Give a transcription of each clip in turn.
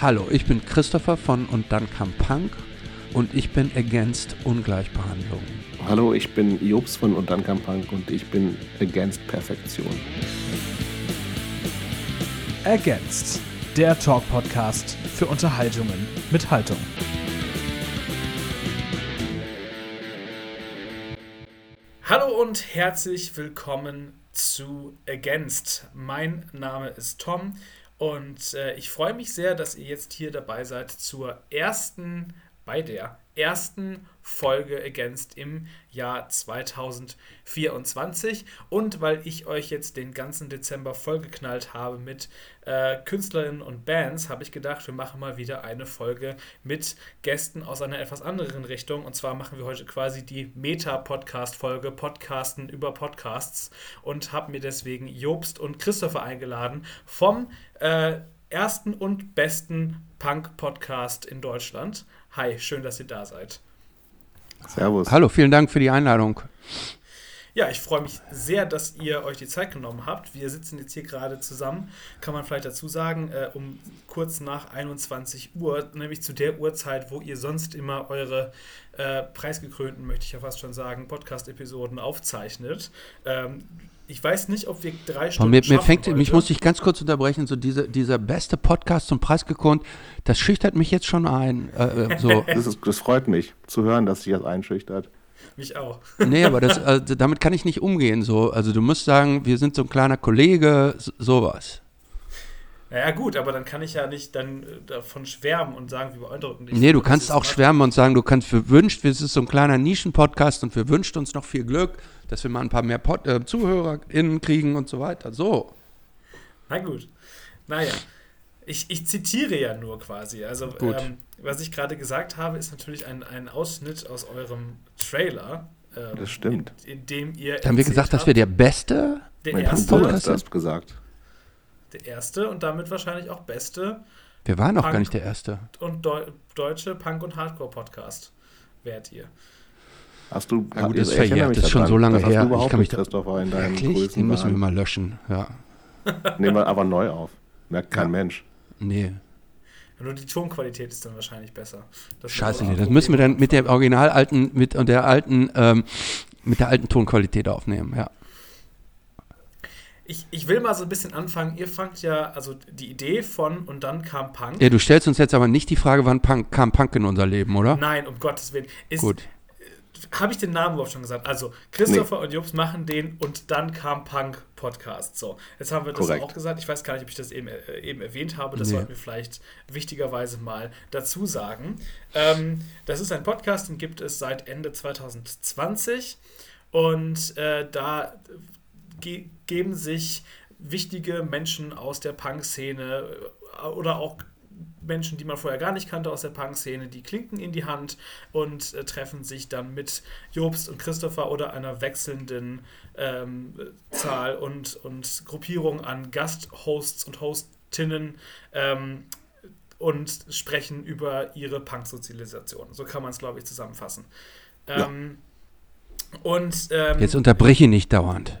Hallo, ich bin Christopher von Und dann kam Punk und ich bin against Ungleichbehandlung. Hallo, ich bin Jobs von Und dann kam Punk und ich bin against Perfektion. Against, der Talk-Podcast für Unterhaltungen mit Haltung. Hallo und herzlich willkommen zu Against. Mein Name ist Tom und äh, ich freue mich sehr, dass ihr jetzt hier dabei seid zur ersten, bei der ersten Folge Against im Jahr 2024 und weil ich euch jetzt den ganzen Dezember vollgeknallt habe mit äh, Künstlerinnen und Bands, habe ich gedacht, wir machen mal wieder eine Folge mit Gästen aus einer etwas anderen Richtung. Und zwar machen wir heute quasi die Meta-Podcast-Folge Podcasten über Podcasts. Und habe mir deswegen Jobst und Christopher eingeladen vom äh, ersten und besten Punk-Podcast in Deutschland. Hi, schön, dass ihr da seid. Servus. Hallo, vielen Dank für die Einladung. Ja, ich freue mich sehr, dass ihr euch die Zeit genommen habt. Wir sitzen jetzt hier gerade zusammen, kann man vielleicht dazu sagen, äh, um kurz nach 21 Uhr, nämlich zu der Uhrzeit, wo ihr sonst immer eure äh, preisgekrönten, möchte ich ja fast schon sagen, Podcast-Episoden aufzeichnet. Ähm, ich weiß nicht, ob wir drei Stunden. Mir, mir fängt, mich muss ich ganz kurz unterbrechen. So diese, dieser beste Podcast zum Preis gekonnt, das schüchtert mich jetzt schon ein. Äh, äh so. das, ist, das, freut mich zu hören, dass sich das einschüchtert. Mich auch. Nee, aber das, also, damit kann ich nicht umgehen. So. Also du musst sagen, wir sind so ein kleiner Kollege, so, sowas. Naja, gut, aber dann kann ich ja nicht dann äh, davon schwärmen und sagen, wie beeindruckend ich Nee, du kannst auch schwärmen und sagen, du kannst für wünscht, es ist so ein kleiner Nischen-Podcast und wir wünscht uns noch viel Glück, dass wir mal ein paar mehr Pod äh, ZuhörerInnen kriegen und so weiter. So. Na gut. Naja. Ich, ich zitiere ja nur quasi. Also, ähm, was ich gerade gesagt habe, ist natürlich ein, ein Ausschnitt aus eurem Trailer. Ähm, das stimmt. In, in dem ihr. Haben wir gesagt, habt, dass wir der beste der erste Podcast sind? gesagt der erste und damit wahrscheinlich auch beste. Wir waren auch gar nicht der erste. Und Deu deutsche Punk- und Hardcore-Podcast wärt ihr. Hast du, ja, gut, das ist verjährt, das ist schon so lange her. Ich kann mich Christopher in deinen Wirklich? Den müssen wir mal löschen, ja. Nehmen wir aber neu auf. Merkt kein ja. Mensch. Nee. Nur die Tonqualität ist dann wahrscheinlich besser. Das Scheiße, nee, das müssen wir dann mit der original alten, mit der alten, ähm, mit der alten Tonqualität aufnehmen, ja ich, ich will mal so ein bisschen anfangen. Ihr fangt ja, also die Idee von und dann kam Punk. Ja, du stellst uns jetzt aber nicht die Frage, wann Punk, kam Punk in unser Leben, oder? Nein, um Gottes Willen. Ist, Gut. Habe ich den Namen überhaupt schon gesagt? Also, Christopher nee. und Jobs machen den und dann kam Punk Podcast. So, jetzt haben wir das Korrekt. auch gesagt. Ich weiß gar nicht, ob ich das eben, äh, eben erwähnt habe. Das nee. sollten wir vielleicht wichtigerweise mal dazu sagen. Ähm, das ist ein Podcast, den gibt es seit Ende 2020. Und äh, da ge geben sich wichtige Menschen aus der Punk-Szene äh, oder auch Menschen, die man vorher gar nicht kannte aus der Punk-Szene, die klinken in die Hand und äh, treffen sich dann mit Jobst und Christopher oder einer wechselnden ähm, Zahl und, und Gruppierung an Gasthosts und Hostinnen ähm, und sprechen über ihre Punk-Sozialisation. So kann man es, glaube ich, zusammenfassen. Ähm, ja. Und ähm, jetzt unterbreche nicht dauernd.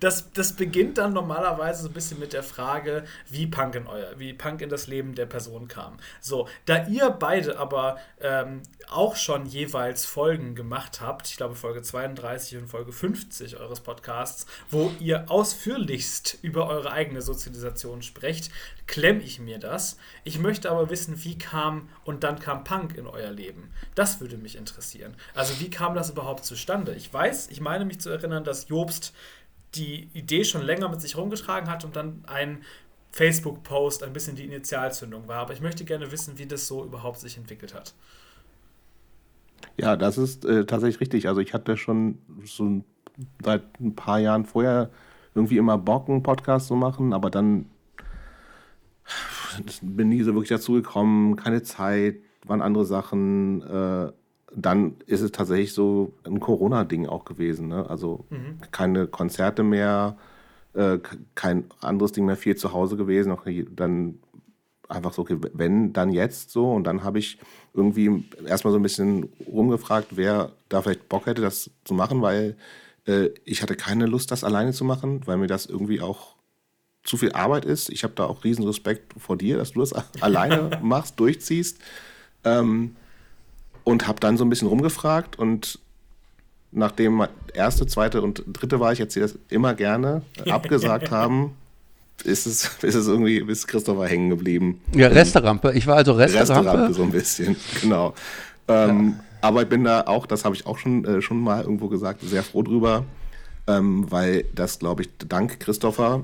das, das beginnt dann normalerweise so ein bisschen mit der Frage, wie Punk in euer, wie Punk in das Leben der Person kam. So, da ihr beide aber ähm, auch schon jeweils Folgen gemacht habt, ich glaube Folge 32 und Folge 50 eures Podcasts, wo ihr ausführlichst über eure eigene Sozialisation sprecht, klemme ich mir das. Ich möchte aber wissen, wie kam und dann kam Punk in euer Leben. Das würde mich interessieren. Also wie kam das überhaupt zustande? Ich weiß, ich meine mich zu erinnern, dass Jobst die Idee schon länger mit sich rumgetragen hat und dann ein Facebook-Post ein bisschen die Initialzündung war. Aber ich möchte gerne wissen, wie das so überhaupt sich entwickelt hat. Ja, das ist äh, tatsächlich richtig. Also ich hatte schon so seit ein paar Jahren vorher irgendwie immer Bock, einen Podcast zu machen, aber dann bin nie so wirklich dazu gekommen, keine Zeit, waren andere Sachen. Äh, dann ist es tatsächlich so ein Corona-Ding auch gewesen. Ne? Also mhm. keine Konzerte mehr, äh, kein anderes Ding mehr, viel zu Hause gewesen. Okay, dann einfach so, okay, wenn, dann jetzt so. Und dann habe ich irgendwie erstmal so ein bisschen rumgefragt, wer da vielleicht Bock hätte, das zu machen, weil äh, ich hatte keine Lust, das alleine zu machen, weil mir das irgendwie auch zu viel Arbeit ist. Ich habe da auch riesen Respekt vor dir, dass du das alleine machst, durchziehst. Ähm, und habe dann so ein bisschen rumgefragt und nachdem erste, zweite und dritte war, ich erzähle das immer gerne, abgesagt haben, ist es, ist es irgendwie, ist Christopher hängen geblieben. Ja, Resterampe. Ich war also Resterampe. Resterampe so ein bisschen, genau. Ähm, ja. Aber ich bin da auch, das habe ich auch schon, äh, schon mal irgendwo gesagt, sehr froh drüber, ähm, weil das, glaube ich, dank Christopher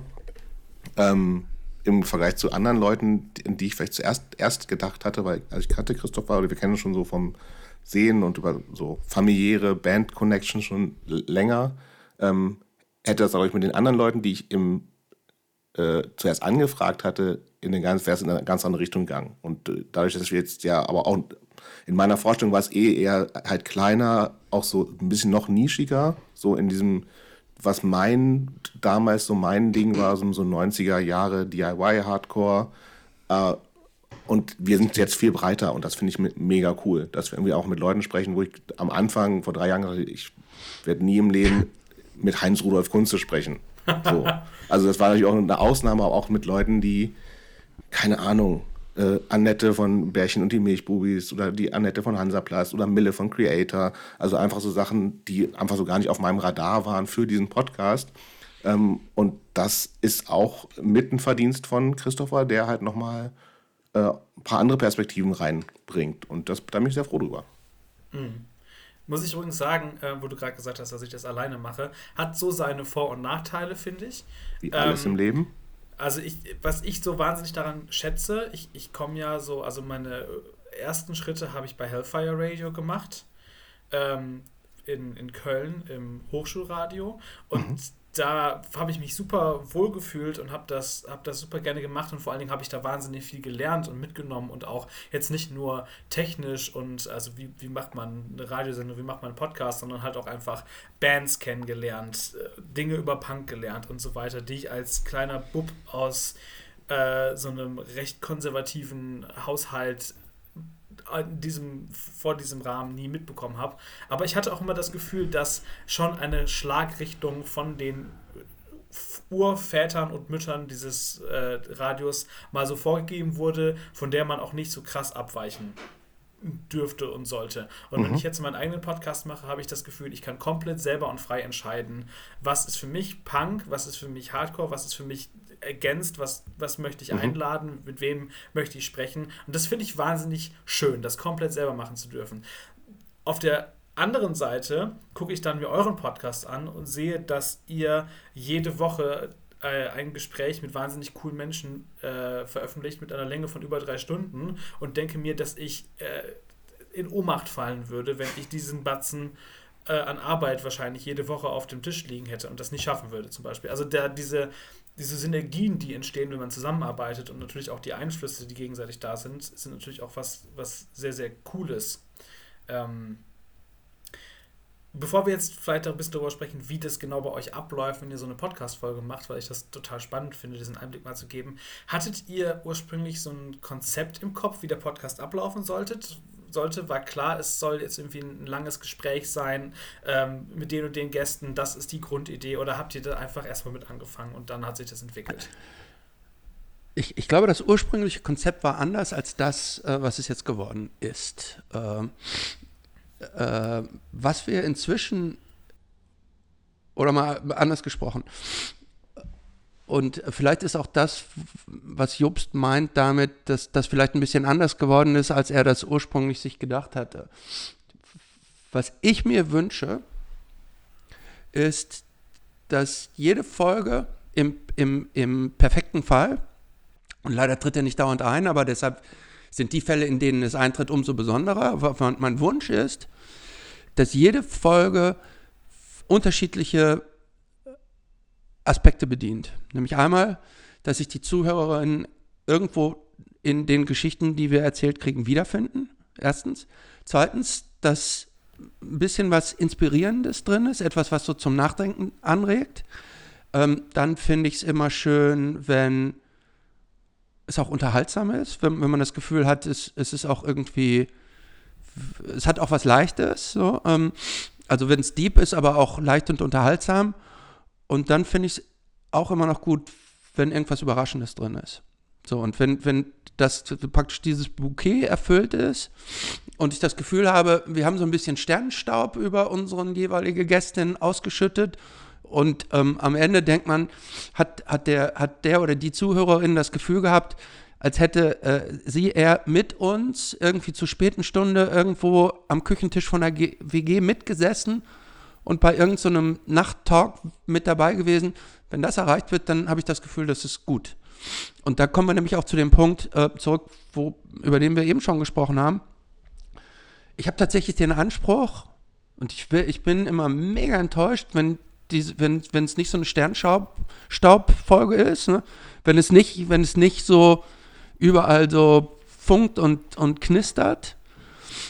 ähm, im Vergleich zu anderen Leuten, die, ich vielleicht zuerst erst gedacht hatte, weil also ich kannte Christopher wir kennen schon so vom Sehen und über so familiäre Band-Connections schon länger, ähm, hätte das, glaube mit den anderen Leuten, die ich im, äh, zuerst angefragt hatte, in, den ganz, in eine ganz andere Richtung gegangen. Und äh, dadurch, dass wir jetzt ja, aber auch in meiner Vorstellung war es eh eher halt kleiner, auch so ein bisschen noch nischiger, so in diesem was mein, damals so mein Ding war, so, so 90er Jahre DIY-Hardcore. Äh, und wir sind jetzt viel breiter und das finde ich mega cool, dass wir irgendwie auch mit Leuten sprechen, wo ich am Anfang vor drei Jahren gesagt ich werde nie im Leben mit Heinz Rudolf Kunze sprechen. So. Also das war natürlich auch eine Ausnahme, aber auch mit Leuten, die, keine Ahnung, äh, Annette von Bärchen und die Milchbubis oder die Annette von Hansaplast oder Mille von Creator. Also einfach so Sachen, die einfach so gar nicht auf meinem Radar waren für diesen Podcast. Ähm, und das ist auch mit ein Verdienst von Christopher, der halt nochmal äh, ein paar andere Perspektiven reinbringt. Und das, da bin ich sehr froh drüber. Mhm. Muss ich übrigens sagen, äh, wo du gerade gesagt hast, dass ich das alleine mache, hat so seine Vor- und Nachteile, finde ich. Wie alles ähm, im Leben? Also ich, was ich so wahnsinnig daran schätze, ich, ich komme ja so, also meine ersten Schritte habe ich bei Hellfire Radio gemacht. Ähm, in, in Köln im Hochschulradio. Und mhm da habe ich mich super wohl gefühlt und habe das, hab das super gerne gemacht und vor allen Dingen habe ich da wahnsinnig viel gelernt und mitgenommen und auch jetzt nicht nur technisch und also wie, wie macht man eine Radiosendung, wie macht man einen Podcast, sondern halt auch einfach Bands kennengelernt, äh, Dinge über Punk gelernt und so weiter, die ich als kleiner Bub aus äh, so einem recht konservativen Haushalt in diesem, vor diesem Rahmen nie mitbekommen habe. Aber ich hatte auch immer das Gefühl, dass schon eine Schlagrichtung von den Urvätern und Müttern dieses äh, Radios mal so vorgegeben wurde, von der man auch nicht so krass abweichen dürfte und sollte. Und mhm. wenn ich jetzt meinen eigenen Podcast mache, habe ich das Gefühl, ich kann komplett selber und frei entscheiden, was ist für mich Punk, was ist für mich Hardcore, was ist für mich ergänzt, was, was möchte ich mhm. einladen, mit wem möchte ich sprechen. Und das finde ich wahnsinnig schön, das komplett selber machen zu dürfen. Auf der anderen Seite gucke ich dann mir euren Podcast an und sehe, dass ihr jede Woche äh, ein Gespräch mit wahnsinnig coolen Menschen äh, veröffentlicht mit einer Länge von über drei Stunden und denke mir, dass ich äh, in Ohnmacht fallen würde, wenn ich diesen Batzen äh, an Arbeit wahrscheinlich jede Woche auf dem Tisch liegen hätte und das nicht schaffen würde zum Beispiel. Also der, diese, diese Synergien, die entstehen, wenn man zusammenarbeitet und natürlich auch die Einflüsse, die gegenseitig da sind, sind natürlich auch was, was sehr, sehr Cooles. Ähm, bevor wir jetzt vielleicht ein bisschen darüber sprechen, wie das genau bei euch abläuft, wenn ihr so eine Podcast-Folge macht, weil ich das total spannend finde, diesen Einblick mal zu geben. Hattet ihr ursprünglich so ein Konzept im Kopf, wie der Podcast ablaufen sollte? Sollte, war klar, es soll jetzt irgendwie ein langes Gespräch sein ähm, mit den und den Gästen, das ist die Grundidee oder habt ihr da einfach erstmal mit angefangen und dann hat sich das entwickelt? Ich, ich glaube, das ursprüngliche Konzept war anders als das, äh, was es jetzt geworden ist. Ähm, äh, was wir inzwischen, oder mal anders gesprochen, und vielleicht ist auch das, was Jobst meint damit, dass das vielleicht ein bisschen anders geworden ist, als er das ursprünglich sich gedacht hatte. Was ich mir wünsche, ist, dass jede Folge im, im, im perfekten Fall, und leider tritt er nicht dauernd ein, aber deshalb sind die Fälle, in denen es eintritt, umso besonderer. Mein Wunsch ist, dass jede Folge unterschiedliche Aspekte bedient. Nämlich einmal, dass sich die Zuhörerinnen irgendwo in den Geschichten, die wir erzählt kriegen, wiederfinden. Erstens. Zweitens, dass ein bisschen was Inspirierendes drin ist, etwas, was so zum Nachdenken anregt. Ähm, dann finde ich es immer schön, wenn es auch unterhaltsam ist, wenn, wenn man das Gefühl hat, es, es ist auch irgendwie, es hat auch was Leichtes. So. Ähm, also wenn es deep ist, aber auch leicht und unterhaltsam. Und dann finde ich es auch immer noch gut, wenn irgendwas Überraschendes drin ist. So, und wenn, wenn das praktisch dieses Bouquet erfüllt ist und ich das Gefühl habe, wir haben so ein bisschen Sternenstaub über unseren jeweilige Gästin ausgeschüttet und ähm, am Ende denkt man, hat, hat, der, hat der oder die Zuhörerin das Gefühl gehabt, als hätte äh, sie er mit uns irgendwie zur späten Stunde irgendwo am Küchentisch von der G WG mitgesessen und bei irgendeinem so Nachttalk mit dabei gewesen. Wenn das erreicht wird, dann habe ich das Gefühl, das ist gut. Und da kommen wir nämlich auch zu dem Punkt äh, zurück, wo, über den wir eben schon gesprochen haben. Ich habe tatsächlich den Anspruch, und ich, will, ich bin immer mega enttäuscht, wenn die, wenn es nicht so eine Sternstaubfolge ist, ne? wenn es nicht, wenn es nicht so überall so funkt und, und knistert.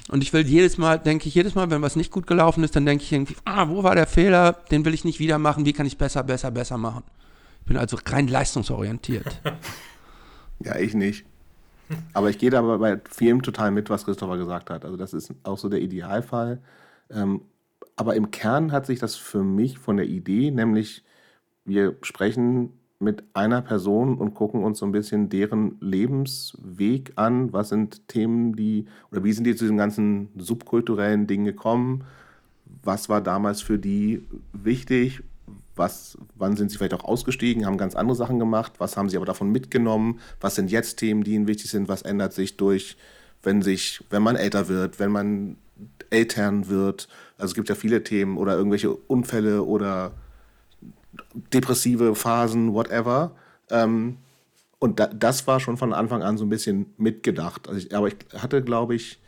Und ich will jedes Mal, denke ich jedes Mal, wenn was nicht gut gelaufen ist, dann denke ich irgendwie, ah, wo war der Fehler? Den will ich nicht wieder machen. Wie kann ich es besser, besser, besser machen? Ich bin also rein leistungsorientiert. ja, ich nicht. Aber ich gehe da bei vielem total mit, was Christopher gesagt hat. Also das ist auch so der Idealfall. Ähm, aber im Kern hat sich das für mich von der Idee, nämlich wir sprechen mit einer Person und gucken uns so ein bisschen deren Lebensweg an. Was sind Themen, die, oder wie sind die zu diesen ganzen subkulturellen Dingen gekommen? Was war damals für die wichtig? Was, wann sind sie vielleicht auch ausgestiegen, haben ganz andere Sachen gemacht? Was haben sie aber davon mitgenommen? Was sind jetzt Themen, die ihnen wichtig sind? Was ändert sich durch, wenn sich, wenn man älter wird, wenn man Eltern wird. Also es gibt ja viele Themen oder irgendwelche Unfälle oder depressive Phasen, whatever. Ähm, und da, das war schon von Anfang an so ein bisschen mitgedacht. Also ich, aber ich hatte, glaube ich,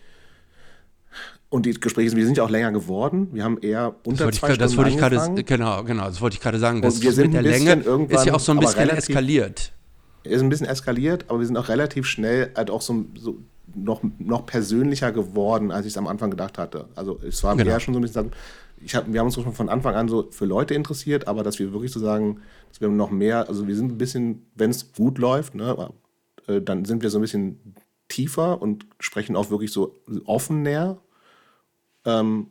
und die Gespräche, wir sind ja auch länger geworden. Wir haben eher unter das zwei ich, das Stunden wollte ich gerade, genau, genau, das wollte ich gerade sagen. Das und wir sind mit der Länge ist ja auch so ein bisschen relativ, eskaliert. Ist ein bisschen eskaliert, aber wir sind auch relativ schnell halt auch so, so noch, noch persönlicher geworden, als ich es am Anfang gedacht hatte. Also es war genau. eher schon so ein bisschen, ich hab, wir haben uns schon von Anfang an so für Leute interessiert, aber dass wir wirklich so sagen, dass wir noch mehr, also wir sind ein bisschen, wenn es gut läuft, ne, äh, dann sind wir so ein bisschen tiefer und sprechen auch wirklich so offen näher. Ähm,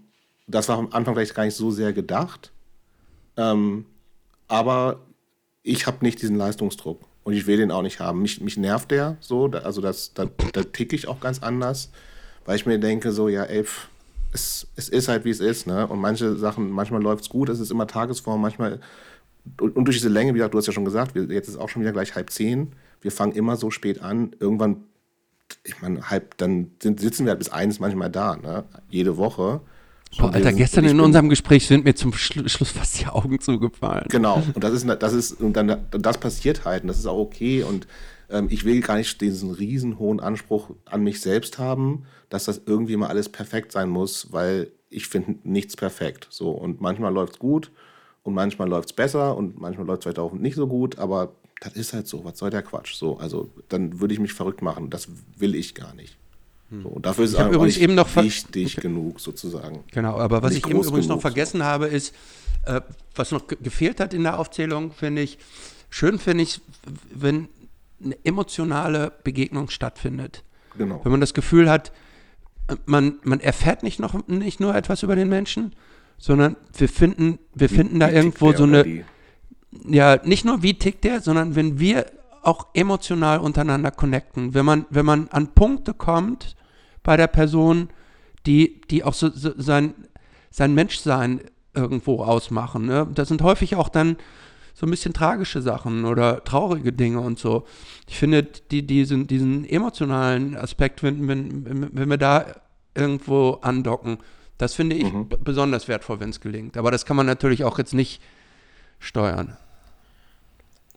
das war am Anfang vielleicht gar nicht so sehr gedacht. Ähm, aber ich habe nicht diesen Leistungsdruck. Und ich will den auch nicht haben. Mich, mich nervt der so, also das, da, da ticke ich auch ganz anders, weil ich mir denke, so, ja, ey, es, es ist halt wie es ist, ne? Und manche Sachen, manchmal läuft es gut, es ist immer Tagesform, manchmal. Und, und durch diese Länge, wie gesagt, du hast ja schon gesagt, wir, jetzt ist auch schon wieder gleich halb zehn. Wir fangen immer so spät an. Irgendwann, ich meine, halb, dann sind, sitzen wir halt bis eins manchmal da, ne? Jede Woche. Boah, Alter, gestern in unserem Gespräch sind mir zum Schlu Schluss fast die Augen zugefallen. Genau, und das ist, das ist, und dann, das passiert halt, und das ist auch okay. Und ähm, ich will gar nicht diesen riesen hohen Anspruch an mich selbst haben, dass das irgendwie mal alles perfekt sein muss, weil ich finde nichts perfekt. So, und manchmal läuft es gut und manchmal läuft es besser und manchmal läuft es vielleicht auch nicht so gut, aber das ist halt so, was soll der Quatsch? So, also dann würde ich mich verrückt machen. Das will ich gar nicht. So, und dafür ist es übrigens eben noch wichtig okay. genug, sozusagen. Genau, aber was ich eben übrigens noch vergessen so. habe, ist, äh, was noch gefehlt hat in der Aufzählung, finde ich, schön finde ich, wenn eine emotionale Begegnung stattfindet. Genau. Wenn man das Gefühl hat, man, man erfährt nicht, noch, nicht nur etwas über den Menschen, sondern wir finden, wir wie, finden da irgendwo so eine. Die? Ja, nicht nur wie tickt der, sondern wenn wir auch emotional untereinander connecten, wenn man, wenn man an Punkte kommt, bei der Person, die, die auch so, so sein, sein Menschsein irgendwo ausmachen. Ne? Das sind häufig auch dann so ein bisschen tragische Sachen oder traurige Dinge und so. Ich finde, die, diesen, diesen emotionalen Aspekt, wenn, wenn, wenn wir da irgendwo andocken, das finde ich mhm. besonders wertvoll, wenn es gelingt. Aber das kann man natürlich auch jetzt nicht steuern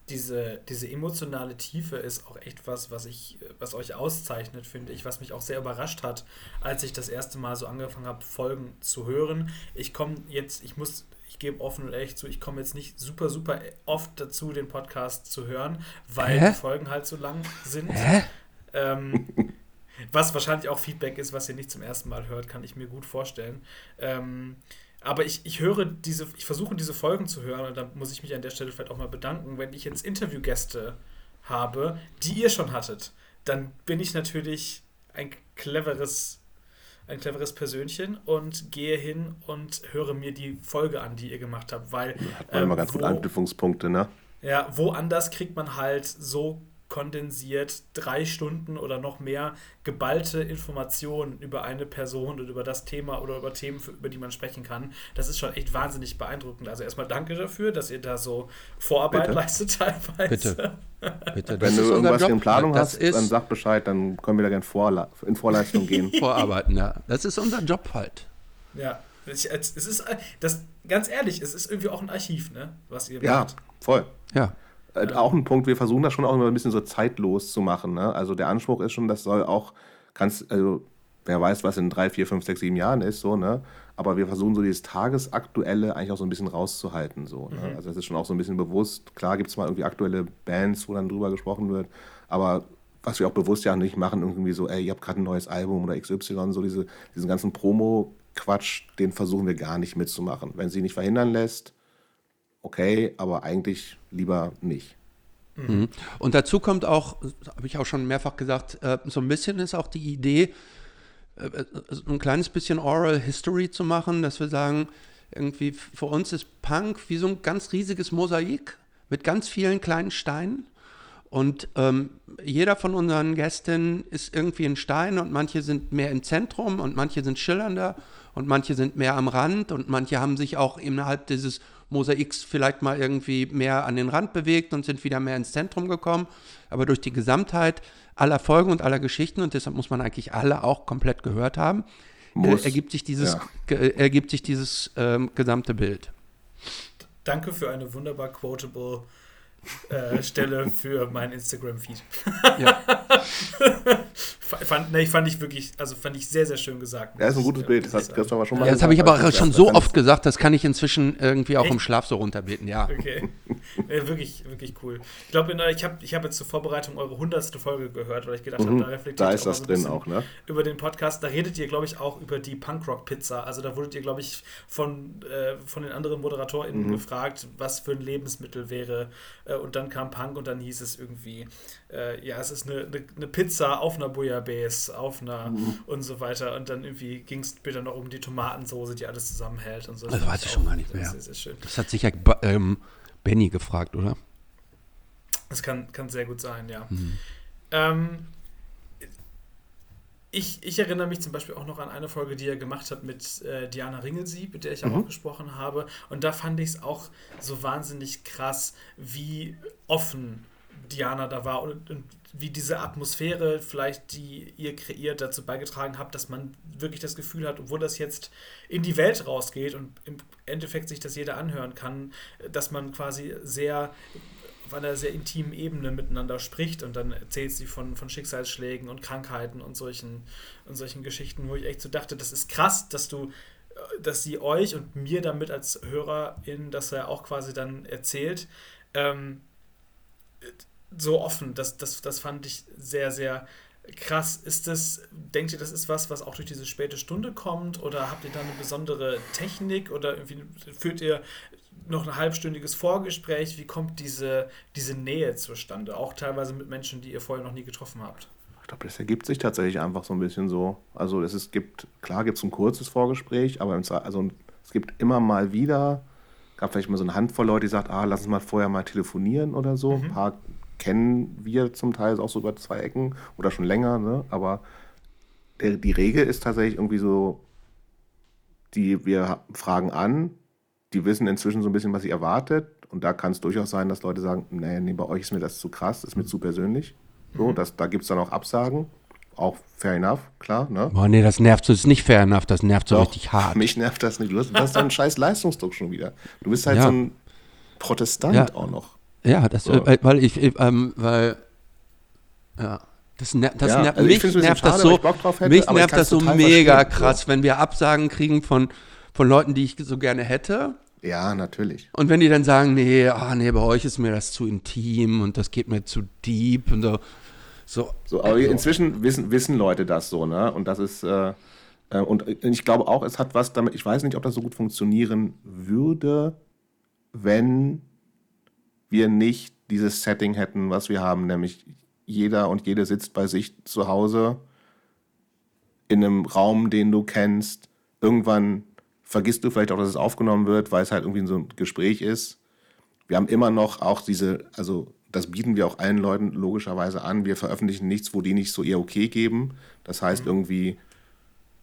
diese, diese emotionale Tiefe ist auch echt was, was ich, was euch auszeichnet, finde ich, was mich auch sehr überrascht hat, als ich das erste Mal so angefangen habe, Folgen zu hören. Ich komme jetzt, ich muss, ich gebe offen und ehrlich zu, ich komme jetzt nicht super, super oft dazu, den Podcast zu hören, weil Hä? die Folgen halt so lang sind. Ähm, was wahrscheinlich auch Feedback ist, was ihr nicht zum ersten Mal hört, kann ich mir gut vorstellen. Ähm, aber ich, ich höre diese, ich versuche diese Folgen zu hören und da muss ich mich an der Stelle vielleicht auch mal bedanken, wenn ich jetzt Interviewgäste habe, die ihr schon hattet, dann bin ich natürlich ein cleveres, ein cleveres Persönchen und gehe hin und höre mir die Folge an, die ihr gemacht habt, weil. Hat man ähm, immer ganz wo, gute Anknüpfungspunkte, ne? Ja, woanders kriegt man halt so kondensiert drei Stunden oder noch mehr geballte Informationen über eine Person und über das Thema oder über Themen, über die man sprechen kann. Das ist schon echt wahnsinnig beeindruckend. Also erstmal danke dafür, dass ihr da so Vorarbeit Bitte. leistet teilweise. Bitte. Bitte. Wenn du irgendwas in Planung hast, dann sag Bescheid, dann können wir da gerne in Vorleistung gehen. Vorarbeiten, ja. Das ist unser Job halt. Ja. Es ist, das, ganz ehrlich, es ist irgendwie auch ein Archiv, ne? Was ihr ja, macht. voll. Ja. Äh, auch ein Punkt, wir versuchen das schon auch immer ein bisschen so zeitlos zu machen. Ne? Also der Anspruch ist schon, das soll auch, kannst, also wer weiß, was in drei, vier, fünf, sechs, sieben Jahren ist, so, ne? Aber wir versuchen so dieses Tagesaktuelle eigentlich auch so ein bisschen rauszuhalten. So, ne? Mhm. Also das ist schon auch so ein bisschen bewusst. Klar gibt es mal irgendwie aktuelle Bands, wo dann drüber gesprochen wird, aber was wir auch bewusst ja nicht machen, irgendwie so, ey, ihr habt gerade ein neues Album oder XY, so diese, diesen ganzen Promo-Quatsch, den versuchen wir gar nicht mitzumachen. Wenn sie nicht verhindern lässt, okay, aber eigentlich lieber nicht. Mhm. Und dazu kommt auch, habe ich auch schon mehrfach gesagt, äh, so ein bisschen ist auch die Idee, äh, äh, ein kleines bisschen Oral History zu machen, dass wir sagen, irgendwie für uns ist Punk wie so ein ganz riesiges Mosaik mit ganz vielen kleinen Steinen. Und ähm, jeder von unseren Gästen ist irgendwie ein Stein und manche sind mehr im Zentrum und manche sind schillernder und manche sind mehr am Rand und manche haben sich auch innerhalb dieses Mosaiks vielleicht mal irgendwie mehr an den Rand bewegt und sind wieder mehr ins Zentrum gekommen. Aber durch die Gesamtheit aller Folgen und aller Geschichten, und deshalb muss man eigentlich alle auch komplett gehört haben, äh, ergibt sich dieses, ja. äh, ergibt sich dieses ähm, gesamte Bild. Danke für eine wunderbar quotable äh, Stelle für meinen Instagram-Feed. Ja. fand, nee, fand ich wirklich, also fand ich sehr, sehr schön gesagt. Ja, ist ein gutes Bild, das hat Christopher schon mal ja, Das habe ich aber schon so oft gesagt, das kann ich inzwischen irgendwie auch Echt? im Schlaf so runterbeten, ja. Okay. Ja, wirklich, wirklich cool. Ich glaube, ich habe ich hab jetzt zur Vorbereitung eure hundertste Folge gehört, weil ich gedacht mhm, habe, da reflektiert Da ist das so drin auch, ne? Über den Podcast. Da redet ihr, glaube ich, auch über die Punkrock-Pizza. Also da wurdet ihr, glaube ich, von, äh, von den anderen ModeratorInnen mhm. gefragt, was für ein Lebensmittel wäre. Äh, und dann kam Punk und dann hieß es irgendwie, äh, ja, es ist eine, eine, eine Pizza auf einer Bouillabaisse, auf einer mhm. und so weiter. Und dann irgendwie ging es später noch um die Tomatensoße, die alles zusammenhält und so. Das, das weiß ich schon gar nicht mehr. Sehr, sehr schön. Das hat sich ja ähm, Benny gefragt, oder? Das kann, kann sehr gut sein, ja. Mhm. Ähm, ich, ich, erinnere mich zum Beispiel auch noch an eine Folge, die er gemacht hat mit äh, Diana Ringelsieb, mit der ich mhm. auch gesprochen habe. Und da fand ich es auch so wahnsinnig krass, wie offen Diana da war und, und, wie diese Atmosphäre vielleicht, die ihr kreiert, dazu beigetragen hat, dass man wirklich das Gefühl hat, obwohl das jetzt in die Welt rausgeht und im Endeffekt sich das jeder anhören kann, dass man quasi sehr auf einer sehr intimen Ebene miteinander spricht und dann erzählt sie von, von Schicksalsschlägen und Krankheiten und solchen, und solchen Geschichten, wo ich echt so dachte, das ist krass, dass du dass sie euch und mir damit als Hörerin das ja auch quasi dann erzählt. Ähm, so offen. Das, das, das fand ich sehr, sehr krass. Ist das, denkt ihr, das ist was, was auch durch diese späte Stunde kommt? Oder habt ihr da eine besondere Technik? Oder führt ihr noch ein halbstündiges Vorgespräch? Wie kommt diese, diese Nähe zustande? Auch teilweise mit Menschen, die ihr vorher noch nie getroffen habt. Ich glaube, das ergibt sich tatsächlich einfach so ein bisschen so. Also es ist, gibt, klar gibt es ein kurzes Vorgespräch, aber im, also es gibt immer mal wieder, gab vielleicht mal so eine Handvoll Leute, die sagt, ah, lass uns mal vorher mal telefonieren oder so. Mhm. Ein paar kennen wir zum Teil auch so über zwei Ecken oder schon länger, ne? aber der, die Regel ist tatsächlich irgendwie so, die wir fragen an, die wissen inzwischen so ein bisschen, was sie erwartet und da kann es durchaus sein, dass Leute sagen, nee, nee, bei euch ist mir das zu krass, ist mir zu persönlich. So, mhm. das, da gibt es dann auch Absagen. Auch fair enough, klar. Ne? Boah, nee, das nervt so, das ist nicht fair enough, das nervt so Doch, richtig hart. Mich nervt das nicht. Du hast, du hast einen scheiß Leistungsdruck schon wieder. Du bist halt ja. so ein Protestant ja. auch noch. Ja, das, so. äh, weil ich, ähm, weil, ja. Das, ner das ja, ner also mich nervt schade, das so, hätte, mich nervt das so mega krass, so. wenn wir Absagen kriegen von, von Leuten, die ich so gerne hätte. Ja, natürlich. Und wenn die dann sagen, nee, ah, nee, bei euch ist mir das zu intim und das geht mir zu deep und so. So, so aber also. inzwischen wissen, wissen Leute das so, ne? Und das ist, äh, äh, und ich glaube auch, es hat was damit, ich weiß nicht, ob das so gut funktionieren würde, wenn wir nicht dieses Setting hätten, was wir haben, nämlich jeder und jede sitzt bei sich zu Hause in einem Raum, den du kennst. Irgendwann vergisst du vielleicht auch, dass es aufgenommen wird, weil es halt irgendwie so ein Gespräch ist. wir haben immer noch auch diese, also das bieten wir auch allen Leuten logischerweise an. Wir veröffentlichen nichts, wo die nicht so ihr okay geben. Das heißt mhm. irgendwie,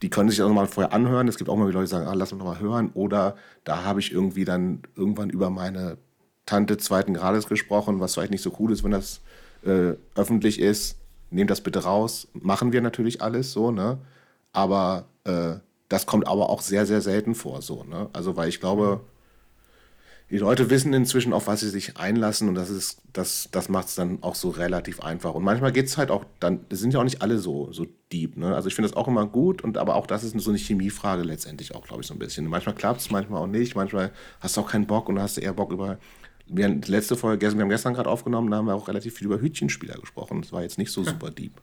die können sich auch nochmal vorher anhören. Es gibt auch mal Leute, die sagen, ah, lass uns nochmal hören. Oder da habe ich irgendwie dann irgendwann über meine Tante zweiten Grades gesprochen, was vielleicht nicht so cool ist, wenn das äh, öffentlich ist. Nehmt das bitte raus. Machen wir natürlich alles so, ne? Aber äh, das kommt aber auch sehr, sehr selten vor, so, ne? Also, weil ich glaube, die Leute wissen inzwischen, auf was sie sich einlassen und das ist, das, das macht es dann auch so relativ einfach. Und manchmal geht es halt auch dann, das sind ja auch nicht alle so, so deep, ne? Also ich finde das auch immer gut und aber auch das ist so eine Chemiefrage letztendlich auch, glaube ich, so ein bisschen. Manchmal klappt es, manchmal auch nicht, manchmal hast du auch keinen Bock und hast du eher Bock über. Wir haben die letzte Folge, wir haben gestern gerade aufgenommen, da haben wir auch relativ viel über Hütchenspieler gesprochen. Das war jetzt nicht so super deep.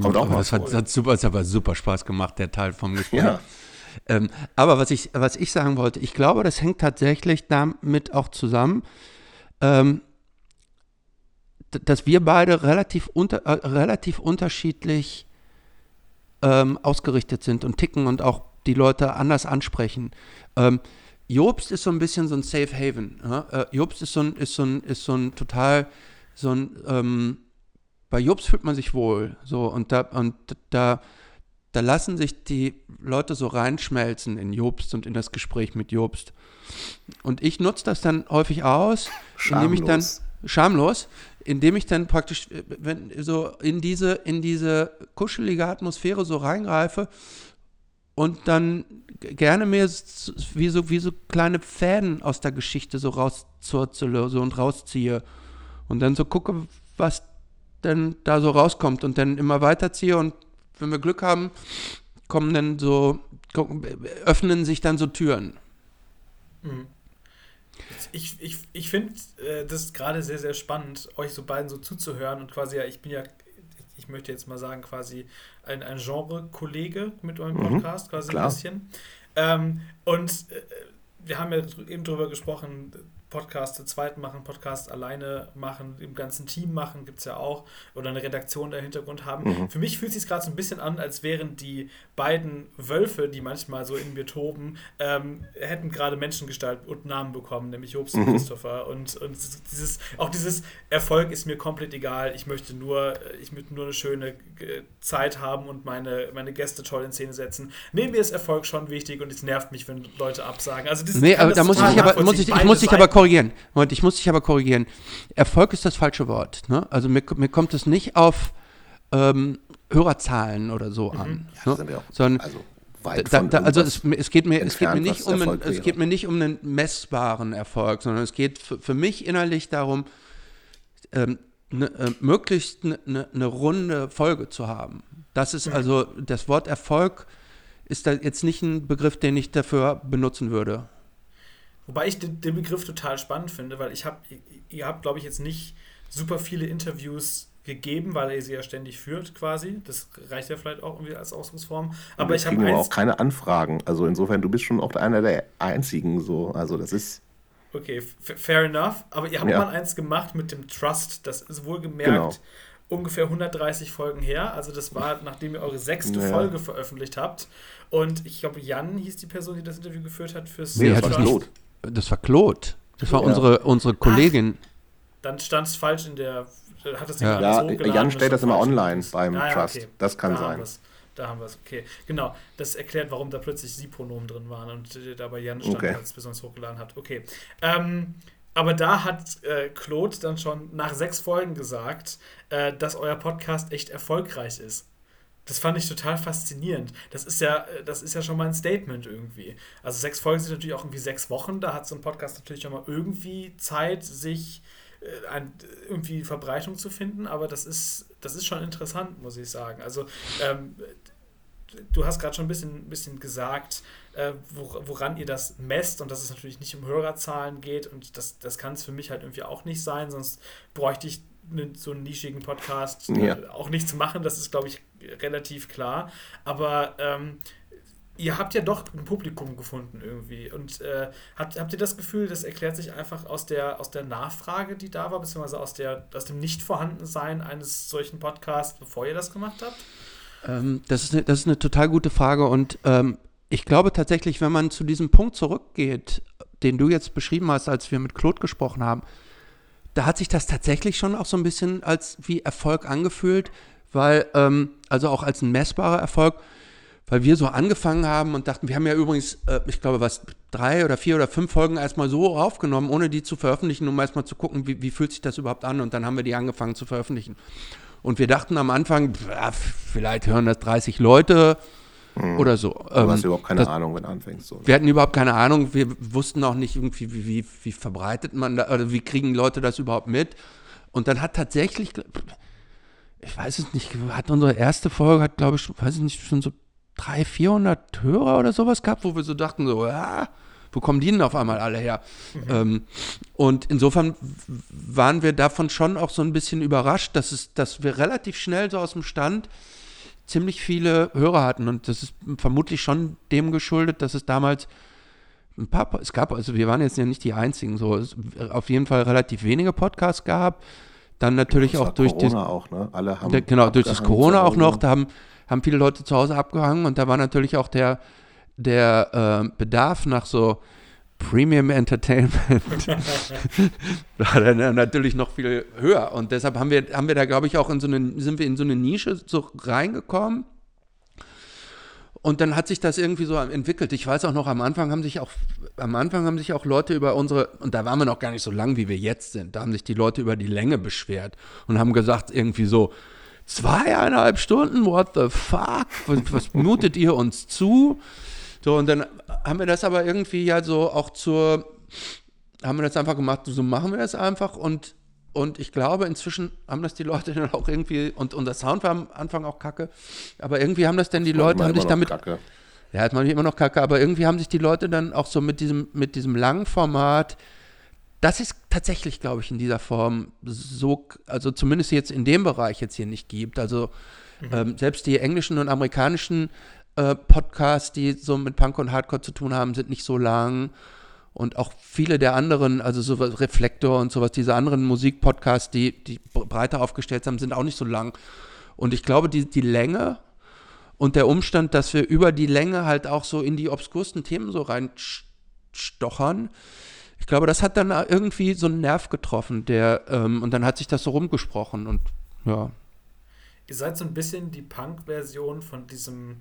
Kommt auch mal das hat, hat, super, das hat aber super Spaß gemacht, der Teil vom Gespräch. Ja. Ähm, aber was ich, was ich sagen wollte, ich glaube, das hängt tatsächlich damit auch zusammen, ähm, dass wir beide relativ, unter, äh, relativ unterschiedlich ähm, ausgerichtet sind und ticken und auch die Leute anders ansprechen. Ähm, Jobst ist so ein bisschen so ein Safe Haven. Ja? Äh, Jobst ist so ein, ist so ein, ist so ein total, so ein, ähm, bei Jobst fühlt man sich wohl. So, und da, und da, da lassen sich die Leute so reinschmelzen in Jobst und in das Gespräch mit Jobst. Und ich nutze das dann häufig aus, schamlos. indem ich dann schamlos, indem ich dann praktisch wenn, so in diese, in diese kuschelige Atmosphäre so reingreife und dann gerne mir wie so, wie so kleine Fäden aus der Geschichte so rauszurzele so und rausziehe und dann so gucke, was denn da so rauskommt und dann immer weiterziehe und wenn wir Glück haben, kommen dann so, öffnen sich dann so Türen. Mhm. Ich, ich, ich finde äh, das gerade sehr, sehr spannend, euch so beiden so zuzuhören und quasi, ja, ich bin ja, ich möchte jetzt mal sagen, quasi ein, ein Genre-Kollege mit eurem mhm. Podcast, mhm, quasi klar. ein bisschen. Ähm, und äh, wir haben ja eben drüber gesprochen, Podcast zu zweit machen, Podcast alleine machen, im ganzen Team machen, gibt es ja auch, oder eine Redaktion da im Hintergrund haben. Mhm. Für mich fühlt es sich gerade so ein bisschen an, als wären die beiden Wölfe, die manchmal so in mir toben, ähm, hätten gerade Menschengestalt und Namen bekommen, nämlich Jobs mhm. und Christopher. Und, und dieses, auch dieses Erfolg ist mir komplett egal. Ich möchte nur, ich möchte nur eine schöne äh, Zeit haben und meine, meine Gäste toll in Szene setzen. Neben mir ist Erfolg schon wichtig und es nervt mich, wenn Leute absagen. Also das, nee, aber da muss ich aber, muss ich, ich muss dich aber korrigieren. Moment, ich muss dich aber korrigieren. Erfolg ist das falsche Wort. Ne? Also mir, mir kommt es nicht auf ähm, Hörerzahlen oder so mhm. an. Ja, ne? Sondern also, da, da, also es, es, geht mir, es geht mir nicht um einen, es geht mir nicht um einen messbaren Erfolg, sondern es geht für, für mich innerlich darum, ähm, ne, äh, möglichst eine ne, ne runde Folge zu haben. Das ist mhm. also das Wort Erfolg ist da jetzt nicht ein Begriff, den ich dafür benutzen würde. Wobei ich den, den Begriff total spannend finde, weil ich habe, ihr habt, glaube ich, jetzt nicht super viele Interviews gegeben, weil ihr sie ja ständig führt quasi. Das reicht ja vielleicht auch irgendwie als Ausdrucksform. Aber ich habe auch keine Anfragen. Also insofern, du bist schon auch einer der einzigen so. Also das ist. Okay, fair enough. Aber ihr habt ja. mal eins gemacht mit dem Trust. Das ist wohlgemerkt genau. ungefähr 130 Folgen her. Also das war, nachdem ihr eure sechste ja. Folge veröffentlicht habt. Und ich glaube, Jan hieß die Person, die das Interview geführt hat fürs nee, das war Claude. Das war Claude. Das war ja. unsere, unsere Kollegin. Ach, dann stand es falsch in der. Hat das ja, ja Jan stellt das immer online beim ah, ja, Trust. Okay. Das kann da sein. Haben da haben wir es. Okay, genau. Das erklärt, warum da plötzlich Sie-Pronomen drin waren und äh, da bei Jan stand, okay. als es besonders hochgeladen hat. Okay. Ähm, aber da hat äh, Claude dann schon nach sechs Folgen gesagt, äh, dass euer Podcast echt erfolgreich ist. Das fand ich total faszinierend. Das ist ja, das ist ja schon mal ein Statement irgendwie. Also sechs Folgen sind natürlich auch irgendwie sechs Wochen. Da hat so ein Podcast natürlich auch mal irgendwie Zeit, sich äh, ein, irgendwie Verbreitung zu finden. Aber das ist, das ist schon interessant, muss ich sagen. Also ähm, du hast gerade schon ein bisschen, bisschen gesagt, äh, woran ihr das messt und dass es natürlich nicht um Hörerzahlen geht. Und das, das kann es für mich halt irgendwie auch nicht sein. Sonst bräuchte ich so einen nischigen Podcast ja. äh, auch nicht zu machen. Das ist, glaube ich, relativ klar. Aber ähm, ihr habt ja doch ein Publikum gefunden irgendwie. Und äh, habt, habt ihr das Gefühl, das erklärt sich einfach aus der, aus der Nachfrage, die da war, beziehungsweise aus, der, aus dem Nichtvorhandensein eines solchen Podcasts, bevor ihr das gemacht habt? Ähm, das, ist eine, das ist eine total gute Frage und ähm, ich glaube tatsächlich, wenn man zu diesem Punkt zurückgeht, den du jetzt beschrieben hast, als wir mit Claude gesprochen haben, da hat sich das tatsächlich schon auch so ein bisschen als wie Erfolg angefühlt, weil, ähm, also auch als ein messbarer Erfolg, weil wir so angefangen haben und dachten, wir haben ja übrigens, äh, ich glaube, was, drei oder vier oder fünf Folgen erstmal so aufgenommen, ohne die zu veröffentlichen, um erstmal zu gucken, wie, wie fühlt sich das überhaupt an und dann haben wir die angefangen zu veröffentlichen. Und wir dachten am Anfang, vielleicht hören das 30 Leute mhm. oder so. Du ähm, hast überhaupt keine das, Ahnung, wenn du anfängst. So. Wir hatten überhaupt keine Ahnung. Wir wussten auch nicht irgendwie, wie, wie, wie verbreitet man da, oder wie kriegen Leute das überhaupt mit. Und dann hat tatsächlich, ich weiß es nicht, hat unsere erste Folge, hat glaube ich, weiß ich nicht, schon so 300, 400 Hörer oder sowas gehabt, wo wir so dachten, so, ja, wo kommen die denn auf einmal alle her? Mhm. Ähm, und insofern waren wir davon schon auch so ein bisschen überrascht, dass, es, dass wir relativ schnell so aus dem Stand ziemlich viele Hörer hatten. Und das ist vermutlich schon dem geschuldet, dass es damals ein paar, es gab, also wir waren jetzt ja nicht die einzigen, so es auf jeden Fall relativ wenige Podcasts gab. Dann natürlich auch durch Corona das, auch, ne? Alle haben der, genau durch das Corona auch noch. Da haben haben viele Leute zu Hause abgehangen und da war natürlich auch der der äh, Bedarf nach so Premium Entertainment war dann natürlich noch viel höher. Und deshalb haben wir, haben wir da, glaube ich, auch in so eine, sind wir in so eine Nische so reingekommen. Und dann hat sich das irgendwie so entwickelt. Ich weiß auch noch, am Anfang haben sich auch, am Anfang haben sich auch Leute über unsere, und da waren wir noch gar nicht so lang, wie wir jetzt sind, da haben sich die Leute über die Länge beschwert und haben gesagt, irgendwie so, zweieinhalb Stunden, what the fuck? Was, was mutet ihr uns zu? So, und dann haben wir das aber irgendwie ja so auch zur, haben wir das einfach gemacht, so machen wir das einfach und und ich glaube, inzwischen haben das die Leute dann auch irgendwie, und, und der Sound war am Anfang auch kacke, aber irgendwie haben das dann die das Leute, haben sich damit. Kacke. Ja, ist manchmal immer noch kacke, aber irgendwie haben sich die Leute dann auch so mit diesem, mit diesem langen Format, das ist tatsächlich, glaube ich, in dieser Form so, also zumindest jetzt in dem Bereich jetzt hier nicht gibt. Also mhm. ähm, selbst die englischen und amerikanischen äh, Podcasts, die so mit Punk und Hardcore zu tun haben, sind nicht so lang. Und auch viele der anderen, also so Reflektor und sowas, diese anderen Musikpodcasts, die, die breiter aufgestellt sind, sind auch nicht so lang. Und ich glaube, die, die Länge und der Umstand, dass wir über die Länge halt auch so in die obskursten Themen so reinstochern, ich glaube, das hat dann irgendwie so einen Nerv getroffen, der, ähm, und dann hat sich das so rumgesprochen und ja. Ihr seid so ein bisschen die Punk-Version von diesem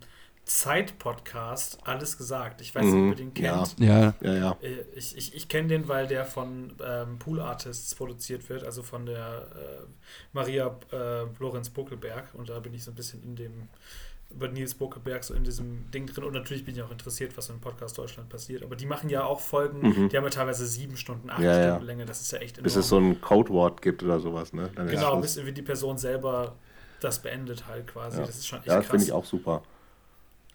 Zeit-Podcast alles gesagt. Ich weiß nicht, ob ihr den kennt. Ja, ja, ja. Äh, ich, ich, ich kenne den, weil der von ähm, Pool Artists produziert wird, also von der äh, Maria äh, Lorenz Buckelberg. Und da bin ich so ein bisschen in dem über Nils Buckelberg so in diesem Ding drin. Und natürlich bin ich auch interessiert, was in Podcast Deutschland passiert. Aber die machen ja auch Folgen, mhm. die haben ja teilweise sieben Stunden, acht ja, Stunden ja. Länge. Das ist ja echt enorm. Bis es so ein Codewort gibt oder sowas, ne? Dann genau, bis wie die Person selber das beendet halt quasi. Ja. Das ist schon echt Ja, das finde ich auch super.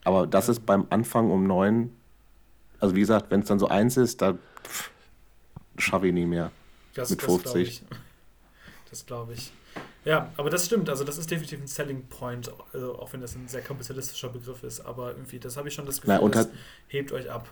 Aber das ist beim Anfang um neun, also wie gesagt, wenn es dann so eins ist, da schaffe ich nie mehr. Das, mit 50. Das glaube ich. Ja, aber das stimmt. Also das ist definitiv ein Selling Point, also auch wenn das ein sehr kapitalistischer Begriff ist. Aber irgendwie, das habe ich schon das Gefühl, Na, das hebt euch ab.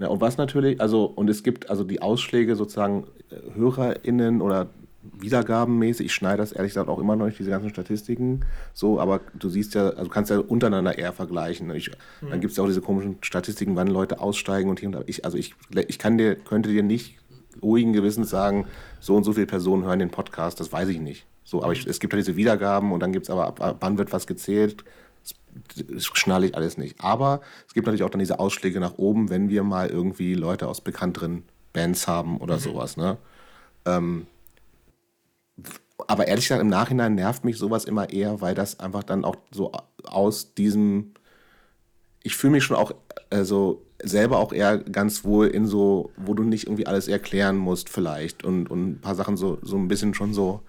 Ja, und was natürlich, also, und es gibt also die Ausschläge sozusagen äh, HörerInnen oder wiedergabenmäßig, ich schneide das ehrlich gesagt auch immer noch nicht, diese ganzen Statistiken, so, aber du siehst ja, also du kannst ja untereinander eher vergleichen. Ich, mhm. Dann gibt es ja auch diese komischen Statistiken, wann Leute aussteigen und hier und da. Ich, also ich, ich kann dir, könnte dir nicht ruhigen Gewissens sagen, so und so viele Personen hören den Podcast, das weiß ich nicht. So, aber ich, es gibt ja diese Wiedergaben und dann gibt es aber, ab, ab wann wird was gezählt, das, das schnalle ich alles nicht. Aber es gibt natürlich auch dann diese Ausschläge nach oben, wenn wir mal irgendwie Leute aus bekannteren Bands haben oder mhm. sowas, ne? Ähm, aber ehrlich gesagt, im Nachhinein nervt mich sowas immer eher, weil das einfach dann auch so aus diesem. Ich fühle mich schon auch also selber auch eher ganz wohl in so, wo du nicht irgendwie alles erklären musst, vielleicht. Und, und ein paar Sachen so, so ein bisschen schon so,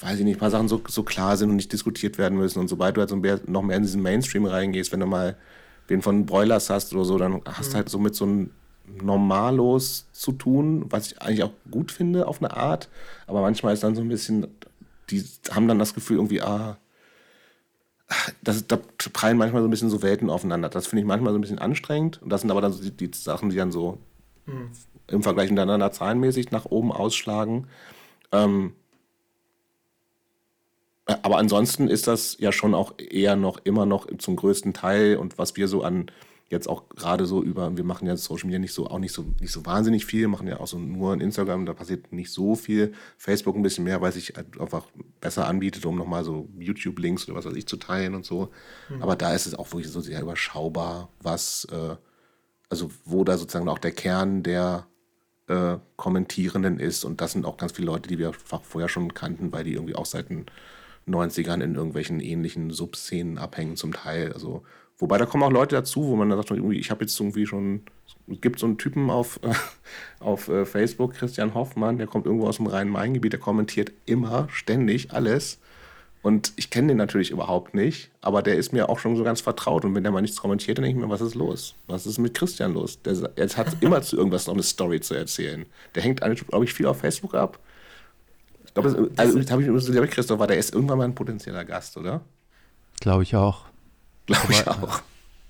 weiß ich nicht, ein paar Sachen so, so klar sind und nicht diskutiert werden müssen. Und sobald du halt so mehr, noch mehr in diesen Mainstream reingehst, wenn du mal wen von Broilers hast oder so, dann hast du mhm. halt so mit so einem Normalos zu tun, was ich eigentlich auch gut finde auf eine Art. Aber manchmal ist dann so ein bisschen, die haben dann das Gefühl irgendwie, ah, das, da prallen manchmal so ein bisschen so Welten aufeinander. Das finde ich manchmal so ein bisschen anstrengend. Und das sind aber dann so die, die Sachen, die dann so mhm. im Vergleich miteinander zahlenmäßig nach oben ausschlagen. Ähm, aber ansonsten ist das ja schon auch eher noch immer noch zum größten Teil und was wir so an jetzt auch gerade so über, wir machen ja Social Media nicht so, auch nicht so, nicht so wahnsinnig viel, machen ja auch so nur in Instagram, da passiert nicht so viel. Facebook ein bisschen mehr, weil sich einfach besser anbietet, um nochmal so YouTube-Links oder was weiß ich zu teilen und so. Mhm. Aber da ist es auch wirklich so sehr überschaubar, was, äh, also wo da sozusagen auch der Kern der äh, Kommentierenden ist. Und das sind auch ganz viele Leute, die wir vorher schon kannten, weil die irgendwie auch seit den 90ern in irgendwelchen ähnlichen Subszenen abhängen zum Teil. Also Wobei da kommen auch Leute dazu, wo man dann sagt, irgendwie, ich habe jetzt irgendwie schon, es gibt so einen Typen auf, auf äh, Facebook, Christian Hoffmann, der kommt irgendwo aus dem Rhein-Main-Gebiet, der kommentiert immer, ständig alles. Und ich kenne den natürlich überhaupt nicht, aber der ist mir auch schon so ganz vertraut. Und wenn der mal nichts kommentiert, dann denke ich mir, was ist los? Was ist mit Christian los? Der, der hat immer zu irgendwas noch eine Story zu erzählen. Der hängt, glaube ich, viel auf Facebook ab. Ich glaube, also, habe ich, glaub ich, Christoph war, der ist irgendwann mal ein potenzieller Gast, oder? Glaube ich auch. Glaube ich auch.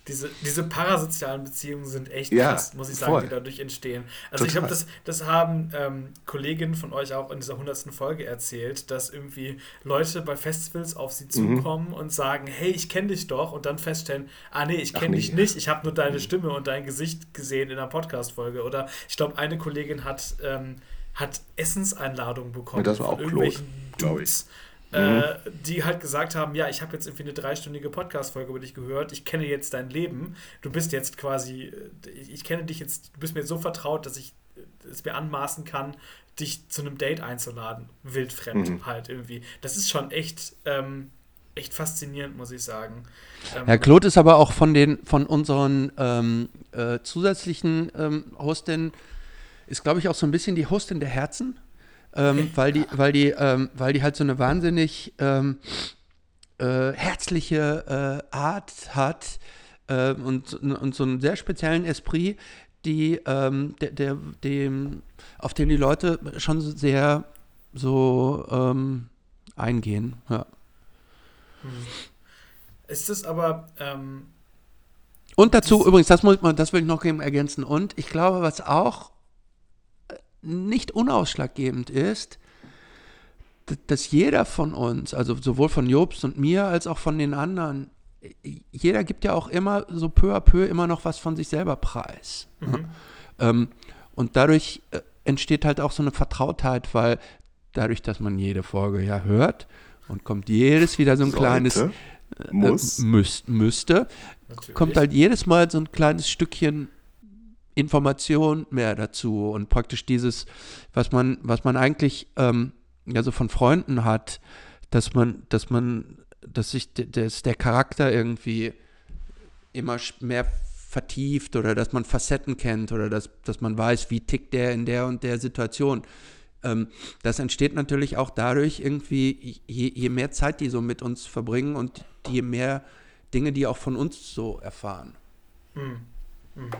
Diese, diese parasozialen Beziehungen sind echt ja, krass, muss ich sagen, voll. die dadurch entstehen. Also Total. ich habe das, das haben ähm, Kolleginnen von euch auch in dieser hundertsten Folge erzählt, dass irgendwie Leute bei Festivals auf sie mhm. zukommen mhm. und sagen, hey, ich kenne dich doch und dann feststellen, ah nee, ich kenne nee. dich nicht, ich habe nur deine mhm. Stimme und dein Gesicht gesehen in einer Podcast-Folge. Oder ich glaube, eine Kollegin hat, ähm, hat Essenseinladungen bekommen. Ja, das war auch Claude, glaube ich Mhm. Äh, die halt gesagt haben, ja, ich habe jetzt irgendwie eine dreistündige Podcast-Folge über dich gehört, ich kenne jetzt dein Leben, du bist jetzt quasi, äh, ich kenne dich jetzt, du bist mir so vertraut, dass ich äh, es mir anmaßen kann, dich zu einem Date einzuladen, wildfremd mhm. halt irgendwie. Das ist schon echt, ähm, echt faszinierend, muss ich sagen. Ähm, Herr Claude ist aber auch von den, von unseren ähm, äh, zusätzlichen ähm, Hostinnen, ist glaube ich auch so ein bisschen die Hostin der Herzen ähm, weil, die, weil, die, ähm, weil die halt so eine wahnsinnig ähm, äh, herzliche äh, Art hat äh, und, und so einen sehr speziellen Esprit, die, ähm, der, der, dem, auf den die Leute schon sehr so ähm, eingehen. Ja. Hm. Ist es aber. Ähm, und dazu, übrigens, das, muss man, das will ich noch ergänzen. Und ich glaube, was auch nicht unausschlaggebend ist, dass jeder von uns, also sowohl von Jobst und mir als auch von den anderen, jeder gibt ja auch immer so peu à peu immer noch was von sich selber preis. Mhm. Ähm, und dadurch äh, entsteht halt auch so eine Vertrautheit, weil dadurch, dass man jede Folge ja hört und kommt jedes wieder so ein Sollte, kleines äh, muss. Müß, müsste, Natürlich. kommt halt jedes Mal so ein kleines Stückchen Information mehr dazu und praktisch dieses, was man, was man eigentlich ähm, ja so von Freunden hat, dass man, dass man, dass sich dass der Charakter irgendwie immer mehr vertieft oder dass man Facetten kennt oder dass, dass man weiß, wie tickt der in der und der Situation. Ähm, das entsteht natürlich auch dadurch irgendwie, je, je mehr Zeit die so mit uns verbringen und je mehr Dinge, die auch von uns so erfahren. Hm. Hm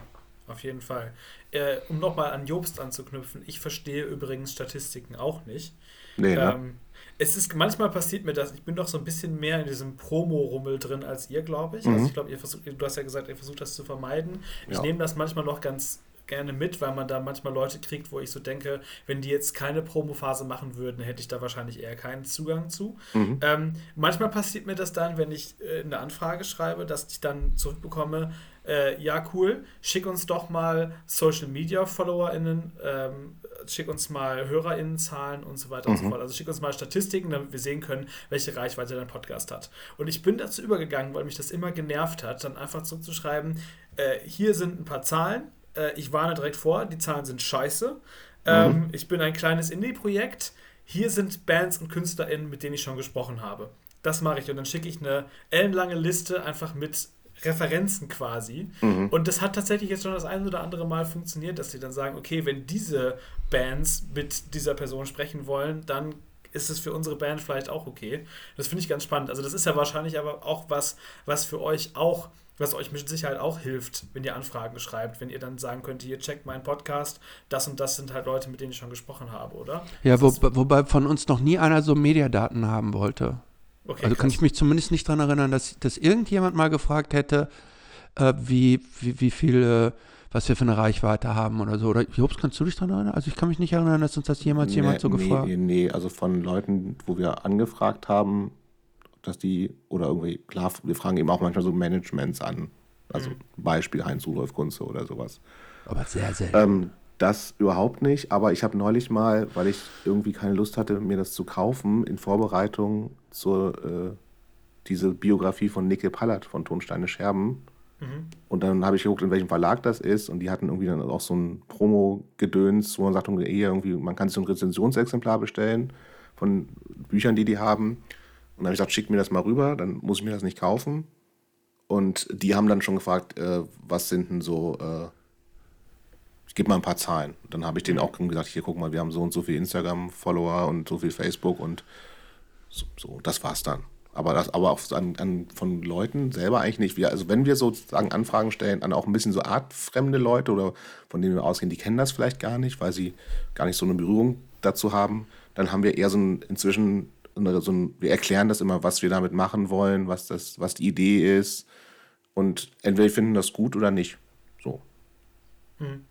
auf jeden Fall. Äh, um nochmal an Jobst anzuknüpfen, ich verstehe übrigens Statistiken auch nicht. Nee, ne? ähm, es ist manchmal passiert mir das, ich bin doch so ein bisschen mehr in diesem Promo-Rummel drin als ihr, glaube ich. Also mhm. Also ich glaube, ihr versucht, du hast ja gesagt, ihr versucht das zu vermeiden. Ich ja. nehme das manchmal noch ganz gerne mit, weil man da manchmal Leute kriegt, wo ich so denke, wenn die jetzt keine Promophase machen würden, hätte ich da wahrscheinlich eher keinen Zugang zu. Mhm. Ähm, manchmal passiert mir das dann, wenn ich äh, eine Anfrage schreibe, dass ich dann zurückbekomme, äh, ja cool, schick uns doch mal Social Media FollowerInnen, ähm, schick uns mal HörerInnenzahlen und so weiter mhm. und so mhm. fort. Also schick uns mal Statistiken, damit wir sehen können, welche Reichweite dein Podcast hat. Und ich bin dazu übergegangen, weil mich das immer genervt hat, dann einfach zurückzuschreiben, äh, hier sind ein paar Zahlen, äh, ich warne direkt vor, die Zahlen sind scheiße. Ähm, mhm. Ich bin ein kleines Indie-Projekt. Hier sind Bands und KünstlerInnen, mit denen ich schon gesprochen habe. Das mache ich und dann schicke ich eine ellenlange Liste einfach mit Referenzen quasi. Mhm. Und das hat tatsächlich jetzt schon das ein oder andere Mal funktioniert, dass sie dann sagen, okay, wenn diese Bands mit dieser Person sprechen wollen, dann ist es für unsere Band vielleicht auch okay. Das finde ich ganz spannend. Also das ist ja wahrscheinlich aber auch was, was für euch auch was euch mit Sicherheit auch hilft, wenn ihr Anfragen schreibt, wenn ihr dann sagen könnt, hier checkt meinen Podcast, das und das sind halt Leute, mit denen ich schon gesprochen habe, oder? Ja, wo, wobei von uns noch nie einer so Mediadaten haben wollte. Okay, also krass. kann ich mich zumindest nicht daran erinnern, dass, dass irgendjemand mal gefragt hätte, äh, wie, wie, wie viele, was wir für eine Reichweite haben oder so. Oder Jobs, kannst du dich daran erinnern? Also ich kann mich nicht erinnern, dass uns das jemals nee, jemand so nee, gefragt hat. Nee, nee, also von Leuten, wo wir angefragt haben, dass die, oder irgendwie, klar, wir fragen eben auch manchmal so Managements an. Also mhm. Beispiel Heinz-Rudolf Kunze oder sowas. Aber sehr, sehr. Ähm, das überhaupt nicht, aber ich habe neulich mal, weil ich irgendwie keine Lust hatte, mir das zu kaufen, in Vorbereitung zur äh, diese Biografie von Nicke Pallert von Tonsteine Scherben. Mhm. Und dann habe ich geguckt, in welchem Verlag das ist. Und die hatten irgendwie dann auch so ein Promo-Gedöns, wo man sagt, irgendwie, man kann sich so ein Rezensionsexemplar bestellen von Büchern, die die haben. Und dann habe ich gesagt, schick mir das mal rüber, dann muss ich mir das nicht kaufen. Und die haben dann schon gefragt, äh, was sind denn so, äh, gebe mal ein paar Zahlen. Dann habe ich denen mhm. auch gesagt, hier guck mal, wir haben so und so viele Instagram-Follower und so viel Facebook und so, so, das war's dann. Aber das, aber auch an, an, von Leuten selber eigentlich nicht. Wir, also wenn wir sozusagen Anfragen stellen an auch ein bisschen so artfremde Leute oder von denen wir ausgehen, die kennen das vielleicht gar nicht, weil sie gar nicht so eine Berührung dazu haben, dann haben wir eher so ein inzwischen so ein, wir erklären das immer, was wir damit machen wollen, was das, was die Idee ist. Und entweder finden das gut oder nicht. So. Hm.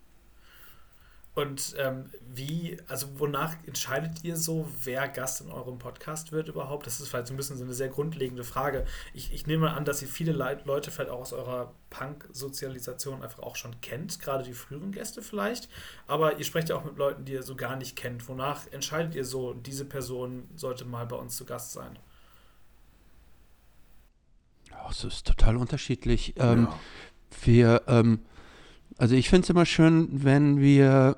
Und ähm, wie, also wonach entscheidet ihr so, wer Gast in eurem Podcast wird überhaupt? Das ist vielleicht so ein bisschen so eine sehr grundlegende Frage. Ich, ich nehme an, dass ihr viele Le Leute vielleicht auch aus eurer Punk-Sozialisation einfach auch schon kennt, gerade die früheren Gäste vielleicht. Aber ihr sprecht ja auch mit Leuten, die ihr so gar nicht kennt. Wonach entscheidet ihr so, diese Person sollte mal bei uns zu Gast sein? Ja, es ist total unterschiedlich. Ähm, ja. Wir, ähm, also ich finde es immer schön, wenn wir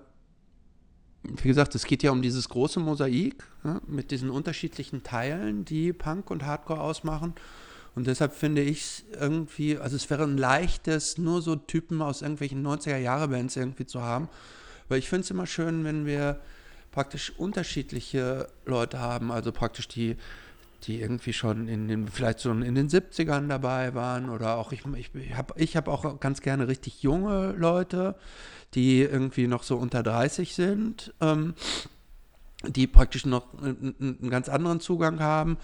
wie gesagt, es geht ja um dieses große Mosaik ja, mit diesen unterschiedlichen Teilen, die Punk und Hardcore ausmachen. Und deshalb finde ich es irgendwie, also es wäre ein leichtes, nur so Typen aus irgendwelchen 90er-Jahre-Bands irgendwie zu haben. Weil ich finde es immer schön, wenn wir praktisch unterschiedliche Leute haben, also praktisch die, die irgendwie schon in den, vielleicht so in den 70ern dabei waren oder auch, ich, ich habe ich hab auch ganz gerne richtig junge Leute, die irgendwie noch so unter 30 sind, ähm, die praktisch noch einen, einen, ganz anderen Zugang haben,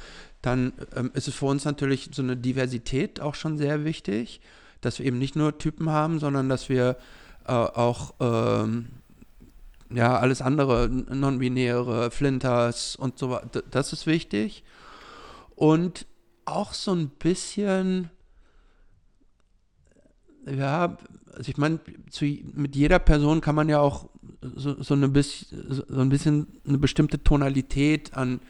dann ähm, ist es für uns natürlich so eine Diversität auch schon sehr wichtig, dass wir eben nicht nur Typen haben, sondern dass wir äh, auch ähm, ja, alles andere, non-binäre, Flinters und so weiter, das ist wichtig. Und auch so ein bisschen, ja, also ich meine, mit jeder Person kann man ja auch so, so, eine bisschen, so ein bisschen eine bestimmte Tonalität an,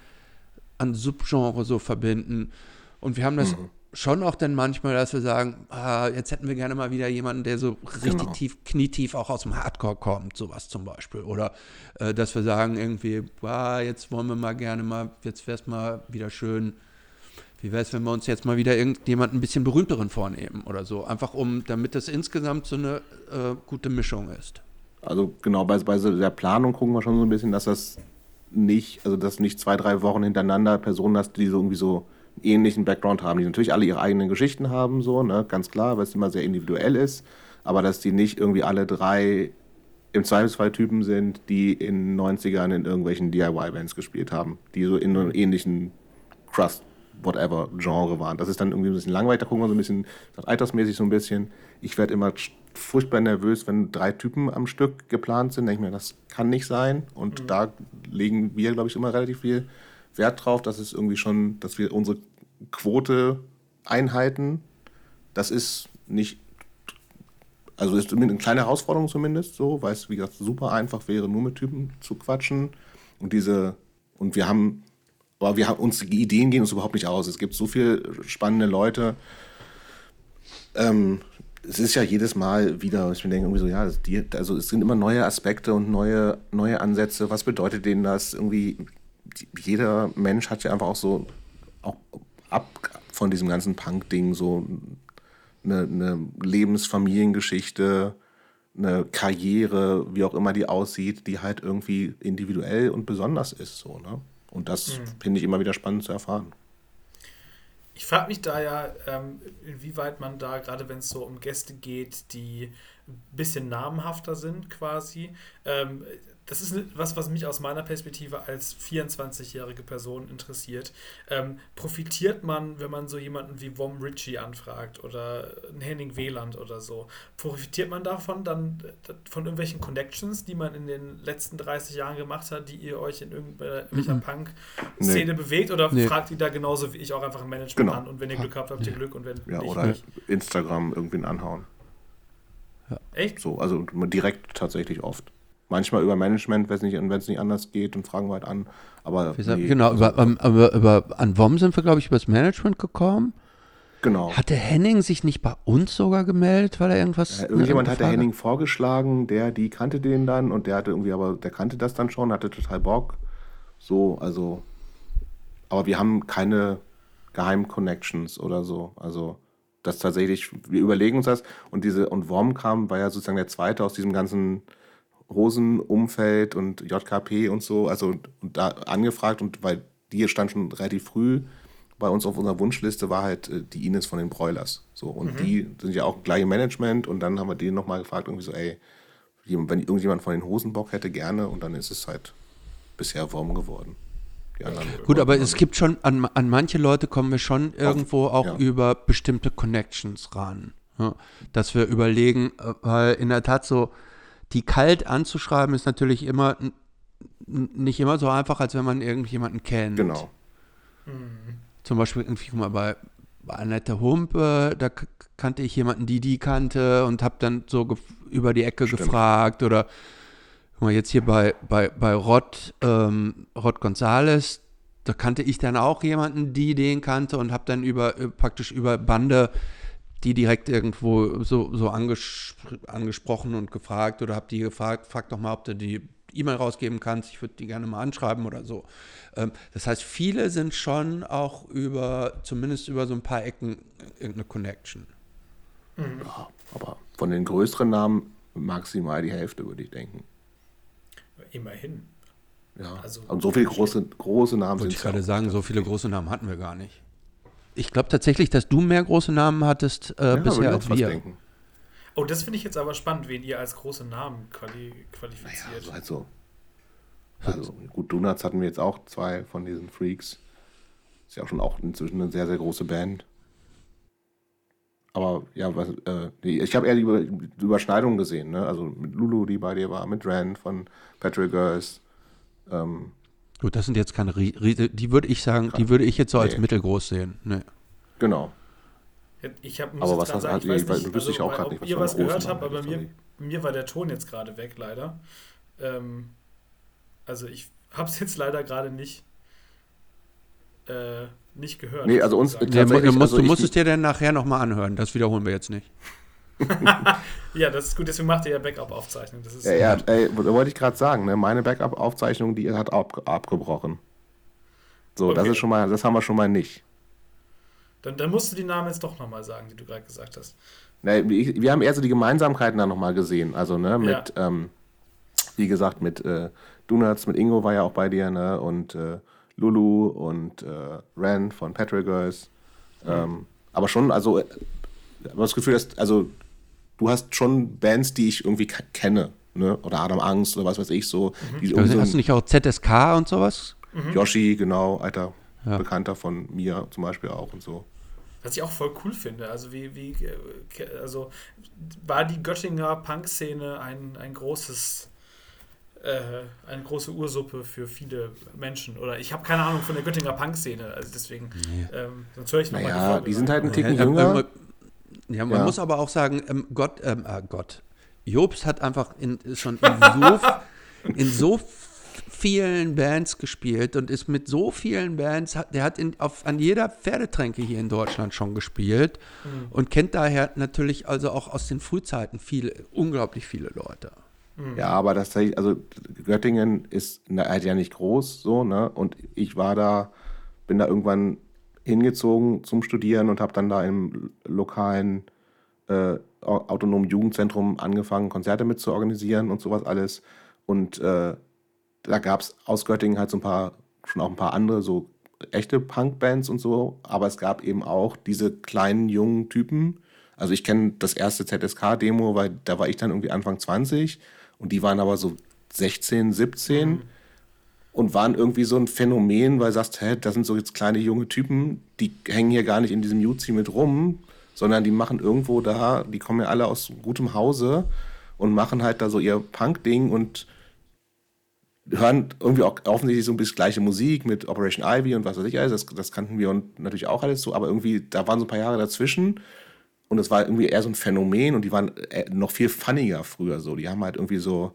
an Subgenre so verbinden. Und wir haben das mhm. schon auch dann manchmal, dass wir sagen, ah, jetzt hätten wir gerne mal wieder jemanden, der so richtig genau. tief, knietief auch aus dem Hardcore kommt, sowas zum Beispiel. Oder äh, dass wir sagen irgendwie, ah, jetzt wollen wir mal gerne mal, jetzt wäre es mal wieder schön, wie wäre es, wenn wir uns jetzt mal wieder irgendjemand ein bisschen berühmteren vornehmen oder so? Einfach um, damit das insgesamt so eine äh, gute Mischung ist. Also genau, bei, bei der Planung gucken wir schon so ein bisschen, dass das nicht, also dass nicht zwei, drei Wochen hintereinander Personen hast, die so irgendwie so einen ähnlichen Background haben, die natürlich alle ihre eigenen Geschichten haben, so, ne, ganz klar, weil es immer sehr individuell ist, aber dass die nicht irgendwie alle drei im Zweifelsfall Typen sind, die in den 90ern in irgendwelchen DIY-Bands gespielt haben, die so in einem ähnlichen Crust whatever Genre waren. Das ist dann irgendwie ein bisschen langweilig, da gucken wir so ein bisschen altersmäßig so ein bisschen. Ich werde immer furchtbar nervös, wenn drei Typen am Stück geplant sind. Denke ich mir, das kann nicht sein. Und mhm. da legen wir, glaube ich, immer relativ viel Wert drauf, dass es irgendwie schon, dass wir unsere Quote einhalten. Das ist nicht, also ist eine kleine Herausforderung zumindest so, weil es, wie gesagt, super einfach wäre, nur mit Typen zu quatschen. Und diese, und wir haben aber wir haben uns, die Ideen gehen uns überhaupt nicht aus. Es gibt so viele spannende Leute. Ähm, es ist ja jedes Mal wieder, ich denke irgendwie so, ja, die, also es sind immer neue Aspekte und neue, neue Ansätze. Was bedeutet denen das? Irgendwie, jeder Mensch hat ja einfach auch so, auch ab von diesem ganzen Punk-Ding, so eine, eine Lebensfamiliengeschichte, eine Karriere, wie auch immer die aussieht, die halt irgendwie individuell und besonders ist, so, ne? Und das mhm. finde ich immer wieder spannend zu erfahren. Ich frage mich da ja, ähm, inwieweit man da, gerade wenn es so um Gäste geht, die ein bisschen namenhafter sind quasi, ähm, das ist was, was mich aus meiner Perspektive als 24-jährige Person interessiert. Ähm, profitiert man, wenn man so jemanden wie Wom Ritchie anfragt oder Henning Wieland oder so, profitiert man davon dann von irgendwelchen Connections, die man in den letzten 30 Jahren gemacht hat, die ihr euch in irgendeiner mhm. Punk-Szene nee. bewegt oder nee. fragt ihr da genauso wie ich auch einfach ein Management genau. an und wenn ihr Glück habt, habt ihr Glück und wenn ja, nicht, oder nicht. Instagram irgendwen anhauen. Ja. Echt? So, also direkt tatsächlich oft. Manchmal über Management, wenn es nicht, nicht anders geht, und fragen wir halt an. Aber nee, genau, über, um, über, über, an WOM sind wir, glaube ich, über das Management gekommen. Genau. Hatte Henning sich nicht bei uns sogar gemeldet, weil er irgendwas. Ja, irgendjemand hatte Henning vorgeschlagen, der, die kannte den dann und der hatte irgendwie, aber der kannte das dann schon, hatte total Bock. So, also. Aber wir haben keine Geheim-Connections oder so. Also, das tatsächlich, wir überlegen uns das und diese, und Worm kam, war ja sozusagen der zweite aus diesem ganzen Hosenumfeld und JKP und so, also und da angefragt und weil die stand schon relativ früh bei uns auf unserer Wunschliste war halt äh, die Ines von den Broilers. So, und mhm. die sind ja auch gleich im Management und dann haben wir den nochmal gefragt, irgendwie so, ey, wenn irgendjemand von den Hosen Bock hätte, gerne und dann ist es halt bisher Wurm geworden. Gut, aber es gibt schon, an, an manche Leute kommen wir schon irgendwo auch ja. über bestimmte Connections ran. Ja, dass wir überlegen, äh, weil in der Tat so, die kalt anzuschreiben ist natürlich immer nicht immer so einfach, als wenn man irgendjemanden kennt. Genau. Mhm. Zum Beispiel irgendwie, guck mal, bei, bei Annette Humpe, da kannte ich jemanden, die die kannte und habe dann so über die Ecke Stimmt. gefragt oder guck mal, jetzt hier bei, bei, bei Rod, ähm, Rod Gonzales, da kannte ich dann auch jemanden, die den kannte und habe dann über praktisch über Bande die direkt irgendwo so, so anges angesprochen und gefragt oder habe die gefragt, frag doch mal, ob du die E-Mail rausgeben kannst, ich würde die gerne mal anschreiben oder so. Ähm, das heißt, viele sind schon auch über, zumindest über so ein paar Ecken irgendeine Connection. Mhm. Ja, aber von den größeren Namen maximal die Hälfte, würde ich denken. Immerhin. Ja, also, und so viele große, große Namen sind. Wollte ich gerade sagen, so viele große Namen hatten wir gar nicht. Ich glaube tatsächlich, dass du mehr große Namen hattest äh, ja, bisher als wir. Denken. Oh, das finde ich jetzt aber spannend, wen ihr als große Namen quali qualifiziert. Naja, also, halt so. Also, gut, Donuts hatten wir jetzt auch zwei von diesen Freaks. Ist ja auch schon auch inzwischen eine sehr, sehr große Band. Aber ja, was, äh, ich habe eher die, Über die Überschneidung gesehen, ne? Also mit Lulu, die bei dir war, mit Ren von Patrick Girls. Ähm, Gut, das sind jetzt keine Riese, die würde ich sagen, die würde ich jetzt so als nee. mittelgroß sehen. Nee. Genau. Ich hab, aber was sagen, ich weiß nicht, also, ich auch gerade nicht, was ihr was gehört habt, aber mir, mir war der Ton jetzt gerade weg, leider. Ähm, also ich habe es jetzt leider gerade nicht, äh, nicht gehört. Nee, also uns. Ja, du, musst, also du musst es dir dann nachher nochmal anhören. Das wiederholen wir jetzt nicht. Ja, das ist gut, deswegen macht ihr ja Backup-Aufzeichnung. Ja, ja, ey, wollte ich gerade sagen, ne? meine Backup-Aufzeichnung, die hat ab, abgebrochen. So, okay. das ist schon mal, das haben wir schon mal nicht. Dann, dann musst du die Namen jetzt doch nochmal sagen, die du gerade gesagt hast. Ne, wir haben eher so die Gemeinsamkeiten dann nochmal gesehen. Also, ne, mit, ja. ähm, wie gesagt, mit äh, Donuts, mit Ingo war ja auch bei dir, ne? Und äh, Lulu und äh, Ren von Patrick Girls. Mhm. Ähm, aber schon, also, ich äh, habe das Gefühl, dass, also du hast schon Bands, die ich irgendwie kenne, ne? Oder Adam Angst oder was weiß ich so. Mhm. Also hast du nicht auch ZSK und sowas? Mhm. Yoshi, genau, alter ja. Bekannter von mir zum Beispiel auch und so. Was ich auch voll cool finde. Also wie, wie, äh, also war die Göttinger Punk-Szene ein, ein großes äh, eine große Ursuppe für viele Menschen. Oder ich habe keine Ahnung von der Göttinger Punk-Szene, also deswegen, nee. ähm, sonst höre ich nochmal naja, die, die sind halt ein Ticken ja, jünger. Ja, man ja. muss aber auch sagen, ähm, Gott, ähm, äh, Gott, Jobs hat einfach in, schon in so, in so vielen Bands gespielt und ist mit so vielen Bands, der hat in, auf, an jeder Pferdetränke hier in Deutschland schon gespielt mhm. und kennt daher natürlich also auch aus den Frühzeiten viele, unglaublich viele Leute. Mhm. Ja, aber das also Göttingen ist halt ja nicht groß so, ne? Und ich war da, bin da irgendwann hingezogen zum Studieren und habe dann da im lokalen äh, autonomen Jugendzentrum angefangen, Konzerte mit zu organisieren und sowas alles. Und äh, da gab es aus Göttingen halt so ein paar, schon auch ein paar andere, so echte Punkbands und so, aber es gab eben auch diese kleinen jungen Typen. Also ich kenne das erste ZSK-Demo, weil da war ich dann irgendwie Anfang 20 und die waren aber so 16, 17 mhm. Und waren irgendwie so ein Phänomen, weil du sagst, hä, das sind so jetzt kleine junge Typen, die hängen hier gar nicht in diesem Jutzi mit rum, sondern die machen irgendwo da, die kommen ja alle aus gutem Hause und machen halt da so ihr Punk-Ding und hören irgendwie auch offensichtlich so ein bisschen gleiche Musik mit Operation Ivy und was weiß ich alles. Das, das kannten wir und natürlich auch alles so, aber irgendwie, da waren so ein paar Jahre dazwischen und es war irgendwie eher so ein Phänomen und die waren äh, noch viel funniger früher so. Die haben halt irgendwie so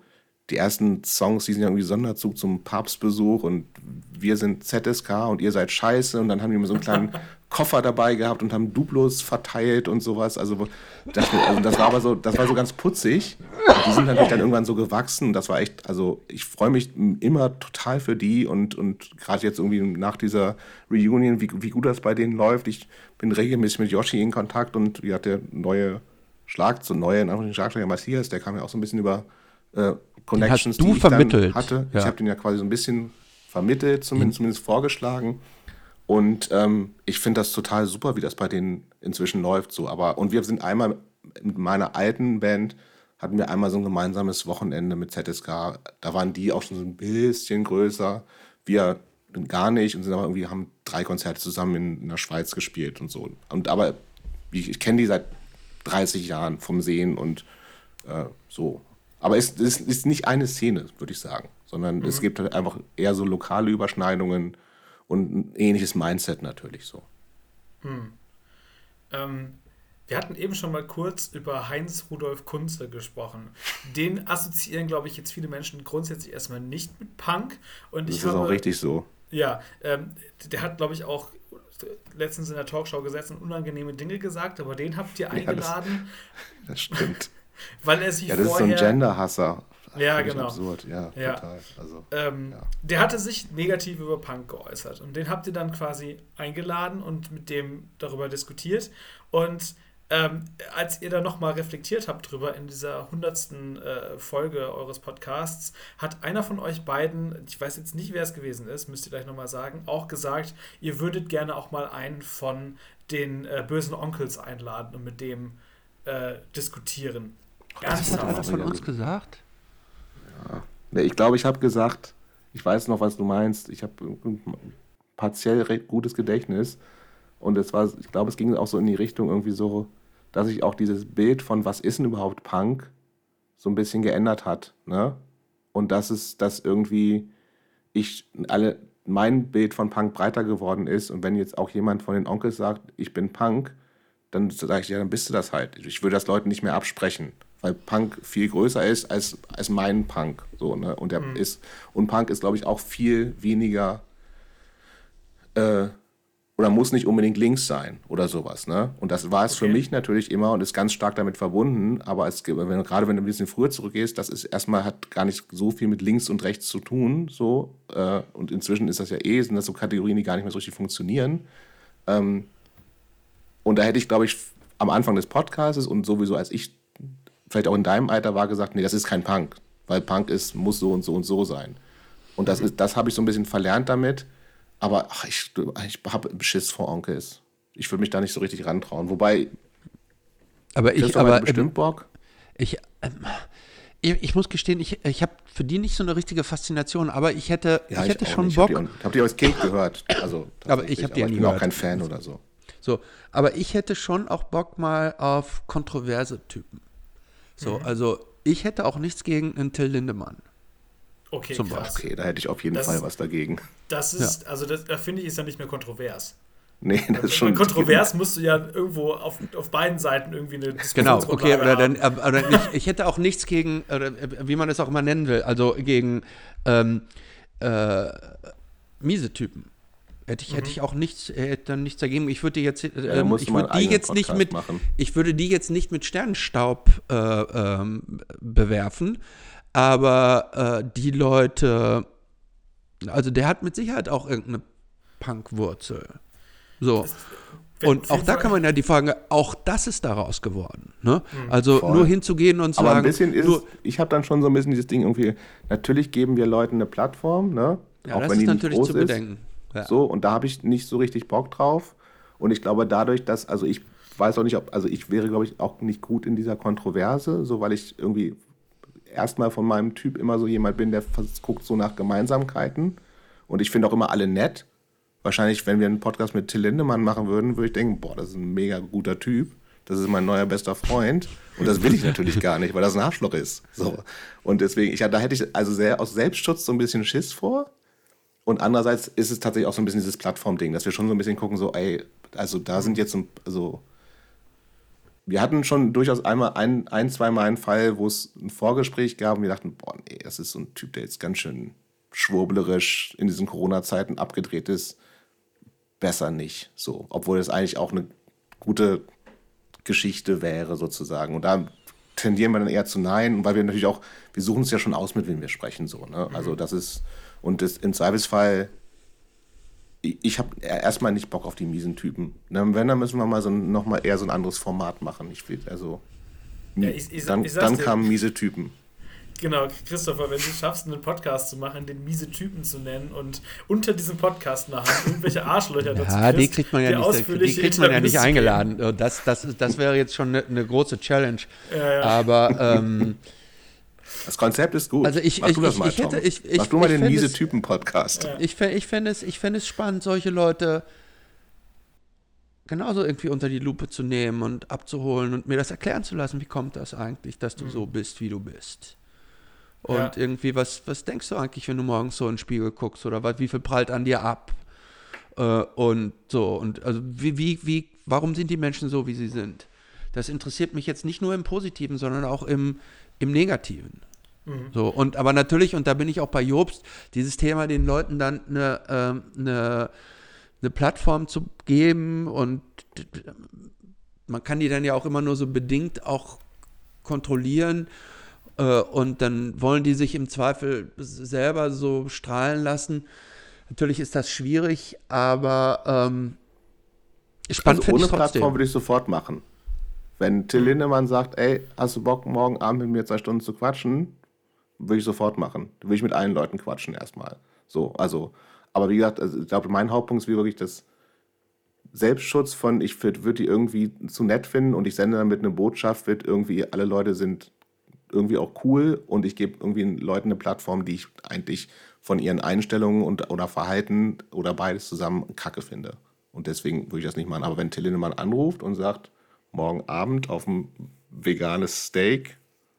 die ersten Songs, die sind ja irgendwie Sonderzug zum Papstbesuch und wir sind ZSK und ihr seid scheiße und dann haben die immer so einen kleinen Koffer dabei gehabt und haben Duplos verteilt und sowas. Also das, also das war aber so, das war so ganz putzig. Die sind natürlich dann irgendwann so gewachsen. Das war echt, also ich freue mich immer total für die und, und gerade jetzt irgendwie nach dieser Reunion, wie, wie gut das bei denen läuft. Ich bin regelmäßig mit Yoshi in Kontakt und wie hat der neue Schlag, so neue, in Anführungszeichen Schlagzeuger Matthias, der kam ja auch so ein bisschen über äh, Connections, die ich vermittelt. hatte. Ja. Ich habe den ja quasi so ein bisschen vermittelt, zumindest, mhm. zumindest vorgeschlagen. Und ähm, ich finde das total super, wie das bei denen inzwischen läuft. So. Aber, und wir sind einmal mit meiner alten Band, hatten wir einmal so ein gemeinsames Wochenende mit ZSK. Da waren die auch schon so ein bisschen größer. Wir gar nicht und sind aber irgendwie, haben drei Konzerte zusammen in, in der Schweiz gespielt und so. Und aber ich, ich kenne die seit 30 Jahren vom Sehen und äh, so. Aber es, es, ist nicht eine Szene, würde ich sagen, sondern mhm. es gibt halt einfach eher so lokale Überschneidungen und ein ähnliches Mindset natürlich so. Hm. Ähm, wir hatten eben schon mal kurz über Heinz Rudolf Kunze gesprochen. Den assoziieren, glaube ich, jetzt viele Menschen grundsätzlich erstmal nicht mit Punk. Und das ich ist habe, auch richtig so. Ja, ähm, der hat, glaube ich, auch letztens in der Talkshow gesetzt und unangenehme Dinge gesagt, aber den habt ihr eingeladen. Ja, das, das, stimmt. Weil er sich ja, das vorher, ist so ein Genderhasser. Ja, genau. Absurd, ja, ja. total. Also, ähm, ja. Der hatte sich negativ über Punk geäußert und den habt ihr dann quasi eingeladen und mit dem darüber diskutiert. Und ähm, als ihr da nochmal reflektiert habt drüber in dieser hundertsten äh, Folge eures Podcasts, hat einer von euch beiden, ich weiß jetzt nicht, wer es gewesen ist, müsst ihr gleich nochmal sagen, auch gesagt, ihr würdet gerne auch mal einen von den äh, bösen Onkels einladen und mit dem äh, diskutieren. Ernsthaft. Hat das von uns gesagt? Ja. Nee, ich glaube, ich habe gesagt, ich weiß noch, was du meinst. Ich habe ein partiell recht gutes Gedächtnis. Und es war, ich glaube, es ging auch so in die Richtung irgendwie so, dass sich auch dieses Bild von was ist denn überhaupt Punk so ein bisschen geändert hat. Ne? Und dass es, dass irgendwie ich alle, mein Bild von Punk breiter geworden ist. Und wenn jetzt auch jemand von den Onkels sagt, ich bin Punk, dann sage ich, ja, dann bist du das halt. Ich würde das Leuten nicht mehr absprechen weil Punk viel größer ist als, als mein Punk. So, ne? Und der mhm. ist, und Punk ist, glaube ich, auch viel weniger äh, oder muss nicht unbedingt links sein oder sowas. Ne? Und das war es okay. für mich natürlich immer und ist ganz stark damit verbunden, aber es, wenn, gerade wenn du ein bisschen früher zurückgehst, das ist erstmal hat gar nicht so viel mit links und rechts zu tun. So, äh, und inzwischen ist das ja eh, sind das so Kategorien, die gar nicht mehr so richtig funktionieren. Ähm, und da hätte ich, glaube ich, am Anfang des Podcasts und sowieso als ich vielleicht auch in deinem Alter war, gesagt, nee, das ist kein Punk, weil Punk ist, muss so und so und so sein. Und das, ist, das habe ich so ein bisschen verlernt damit. Aber ach, ich, ich habe Schiss vor Onkels. Ich würde mich da nicht so richtig rantrauen. Wobei. Aber ich, aber. Bestimmt Bock? Ich, ähm, ich, ich, muss gestehen, ich, ich habe für die nicht so eine richtige Faszination, aber ich hätte, ja, ich hätte schon nicht. Bock. Ich habe die, hab die als Kind gehört. Also, aber ich habe die aber ich bin auch kein Fan oder so. So, aber ich hätte schon auch Bock mal auf kontroverse Typen. So, mhm. also ich hätte auch nichts gegen einen Till Lindemann. Okay, Zum krass. Okay, da hätte ich auf jeden das Fall was dagegen. Das ist, ja. also das, da finde ich, ist ja nicht mehr kontrovers. Nee, das ist schon. Kontrovers musst du ja irgendwo auf, auf beiden Seiten irgendwie eine Diskussion Genau, okay, oder dann, oder ich, ich, hätte auch nichts gegen, oder wie man es auch immer nennen will, also gegen ähm, äh, miese Typen. Hätte ich, mhm. hätte ich auch nichts, hätte dann nichts dagegen. Ich würde jetzt, äh, ja, ähm, ich würde die jetzt Podcast nicht mit, machen. ich würde die jetzt nicht mit Sternenstaub äh, ähm, bewerfen, aber äh, die Leute, also der hat mit Sicherheit auch irgendeine Punkwurzel. So. und auch da kann man ja die Frage, auch das ist daraus geworden. Ne? Mhm. Also Voll. nur hinzugehen und sagen. Aber ein bisschen ist, ich habe dann schon so ein bisschen dieses Ding irgendwie, natürlich geben wir Leuten eine Plattform, ne? Ja, auch das wenn ist die natürlich zu bedenken. Ist. Ja. So, und da habe ich nicht so richtig Bock drauf. Und ich glaube, dadurch, dass, also ich weiß auch nicht, ob, also ich wäre, glaube ich, auch nicht gut in dieser Kontroverse, so weil ich irgendwie erstmal von meinem Typ immer so jemand bin, der guckt so nach Gemeinsamkeiten. Und ich finde auch immer alle nett. Wahrscheinlich, wenn wir einen Podcast mit Till Lindemann machen würden, würde ich denken, boah, das ist ein mega guter Typ. Das ist mein neuer bester Freund. Und das will ich natürlich gar nicht, weil das ein Arschloch ist. So. Und deswegen, ich, da hätte ich also sehr aus Selbstschutz so ein bisschen Schiss vor. Und andererseits ist es tatsächlich auch so ein bisschen dieses Plattform-Ding, dass wir schon so ein bisschen gucken, so, ey, also da sind jetzt, also wir hatten schon durchaus einmal ein, ein zweimal einen Fall, wo es ein Vorgespräch gab und wir dachten, boah, nee, das ist so ein Typ, der jetzt ganz schön schwurbelerisch in diesen Corona-Zeiten abgedreht ist. Besser nicht. So, obwohl es eigentlich auch eine gute Geschichte wäre, sozusagen. Und da tendieren wir dann eher zu Nein, weil wir natürlich auch, wir suchen es ja schon aus, mit wem wir sprechen, so. Ne? Also das ist, und das, im Zweifelsfall ich habe erstmal nicht Bock auf die miesen Typen. Wenn, dann müssen wir mal so noch mal eher so ein anderes Format machen. Ich will, also ja, ich, ich, dann, ich dann kamen miese Typen. Genau, Christopher, wenn du schaffst, einen Podcast zu machen, den miese Typen zu nennen und unter diesem Podcast nachher irgendwelche Arschlöcher dazu Ja, die kriegt man ja nicht, die kriegt man ja nicht eingeladen. Das, das, das wäre jetzt schon eine, eine große Challenge. Ja, ja. Aber ähm, das Konzept ist gut. Also ich, Mach ich, du das mal, ich, hätte, ich, Mach du mal den miese Typen-Podcast. Ich, ich fände es, fänd es spannend, solche Leute genauso irgendwie unter die Lupe zu nehmen und abzuholen und mir das erklären zu lassen, wie kommt das eigentlich, dass du mhm. so bist, wie du bist. Und ja. irgendwie, was, was denkst du eigentlich, wenn du morgens so in den Spiegel guckst oder was, wie viel prallt an dir ab? Äh, und so, und also wie, wie, wie, warum sind die Menschen so, wie sie sind? Das interessiert mich jetzt nicht nur im Positiven, sondern auch im, im Negativen. Mhm. So, und aber natürlich, und da bin ich auch bei Jobst, dieses Thema den Leuten dann eine, ähm, eine, eine Plattform zu geben und man kann die dann ja auch immer nur so bedingt auch kontrollieren äh, und dann wollen die sich im Zweifel selber so strahlen lassen. Natürlich ist das schwierig, aber ähm, spannend also ohne Plattform würde ich sofort machen. Wenn Till Lindemann sagt, ey, hast du Bock, morgen Abend mit mir zwei Stunden zu quatschen? Würde ich sofort machen. Würde ich mit allen Leuten quatschen erstmal. So, also, aber wie gesagt, also ich glaube, mein Hauptpunkt ist wie wirklich das Selbstschutz von, ich würde die irgendwie zu nett finden und ich sende damit eine Botschaft, wird irgendwie, alle Leute sind irgendwie auch cool und ich gebe irgendwie Leuten eine Plattform, die ich eigentlich von ihren Einstellungen und, oder Verhalten oder beides zusammen kacke finde. Und deswegen würde ich das nicht machen. Aber wenn Till Lindemann anruft und sagt, morgen Abend auf ein veganes Steak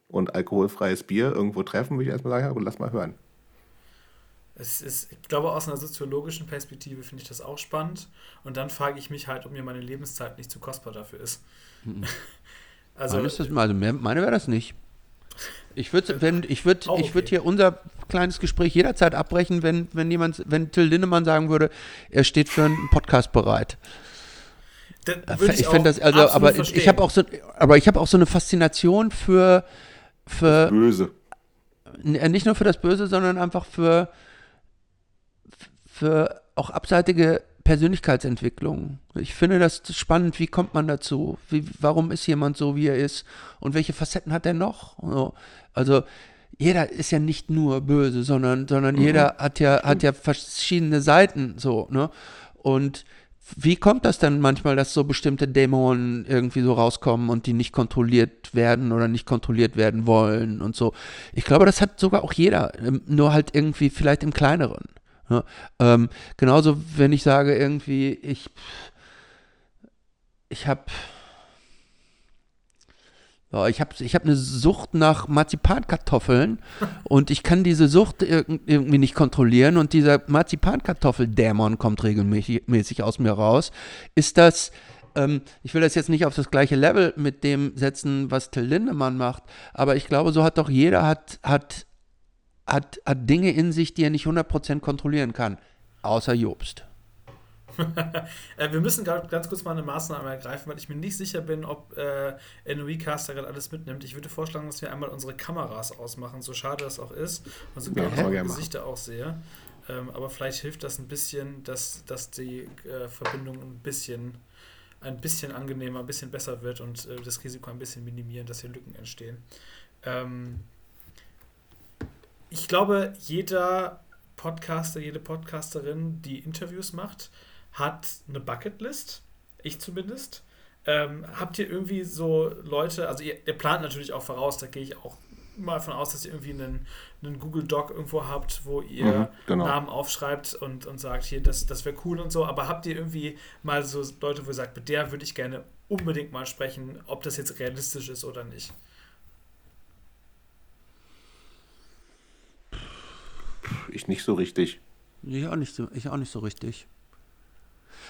und alkoholfreies Bier irgendwo treffen, würde ich erstmal sagen, ja, lass mal hören. Es ist, ich glaube, aus einer soziologischen Perspektive finde ich das auch spannend. Und dann frage ich mich halt, ob mir meine Lebenszeit nicht zu kostbar dafür ist. Mhm. also, meine, das, also meine wäre das nicht. Ich würde wenn ich würde okay. ich würde hier unser kleines Gespräch jederzeit abbrechen, wenn wenn jemand wenn Till Lindemann sagen würde, er steht für einen Podcast bereit. Äh, ich, ich finde das also, aber verstehen. ich habe auch so, aber ich habe auch so eine Faszination für für Böse. Äh, nicht nur für das Böse, sondern einfach für für auch abseitige Persönlichkeitsentwicklung. Ich finde das spannend, wie kommt man dazu? Wie, warum ist jemand so, wie er ist? Und welche Facetten hat er noch? Also jeder ist ja nicht nur böse, sondern, sondern mhm. jeder hat ja, hat ja verschiedene Seiten so, ne? Und wie kommt das denn manchmal, dass so bestimmte Dämonen irgendwie so rauskommen und die nicht kontrolliert werden oder nicht kontrolliert werden wollen und so? Ich glaube, das hat sogar auch jeder, ähm, nur halt irgendwie vielleicht im kleineren. Ne? Ähm, genauso, wenn ich sage irgendwie, ich, ich habe ich habe ich hab eine Sucht nach Marzipankartoffeln und ich kann diese Sucht irgendwie nicht kontrollieren und dieser Marzipankartoffeldämon kommt regelmäßig aus mir raus. Ist das, ähm, ich will das jetzt nicht auf das gleiche Level mit dem setzen, was Till Lindemann macht, aber ich glaube, so hat doch jeder hat, hat, hat, hat Dinge in sich, die er nicht 100% kontrollieren kann, außer Jobst. Äh, wir müssen ganz kurz mal eine Maßnahme ergreifen, weil ich mir nicht sicher bin, ob äh, NOE Caster gerade alles mitnimmt. Ich würde vorschlagen, dass wir einmal unsere Kameras ausmachen, so schade das auch ist. Und so ja, ich Gesichter auch sehe. Ähm, aber vielleicht hilft das ein bisschen, dass, dass die äh, Verbindung ein bisschen, ein bisschen angenehmer, ein bisschen besser wird und äh, das Risiko ein bisschen minimieren, dass hier Lücken entstehen. Ähm, ich glaube, jeder Podcaster, jede Podcasterin, die Interviews macht, hat eine Bucketlist, ich zumindest. Ähm, habt ihr irgendwie so Leute, also ihr, ihr, plant natürlich auch voraus, da gehe ich auch mal von aus, dass ihr irgendwie einen, einen Google Doc irgendwo habt, wo ihr mhm, genau. Namen aufschreibt und, und sagt, hier, das, das wäre cool und so. Aber habt ihr irgendwie mal so Leute, wo ihr sagt, mit der würde ich gerne unbedingt mal sprechen, ob das jetzt realistisch ist oder nicht? Ich nicht so richtig. Ich auch nicht so, ich auch nicht so richtig.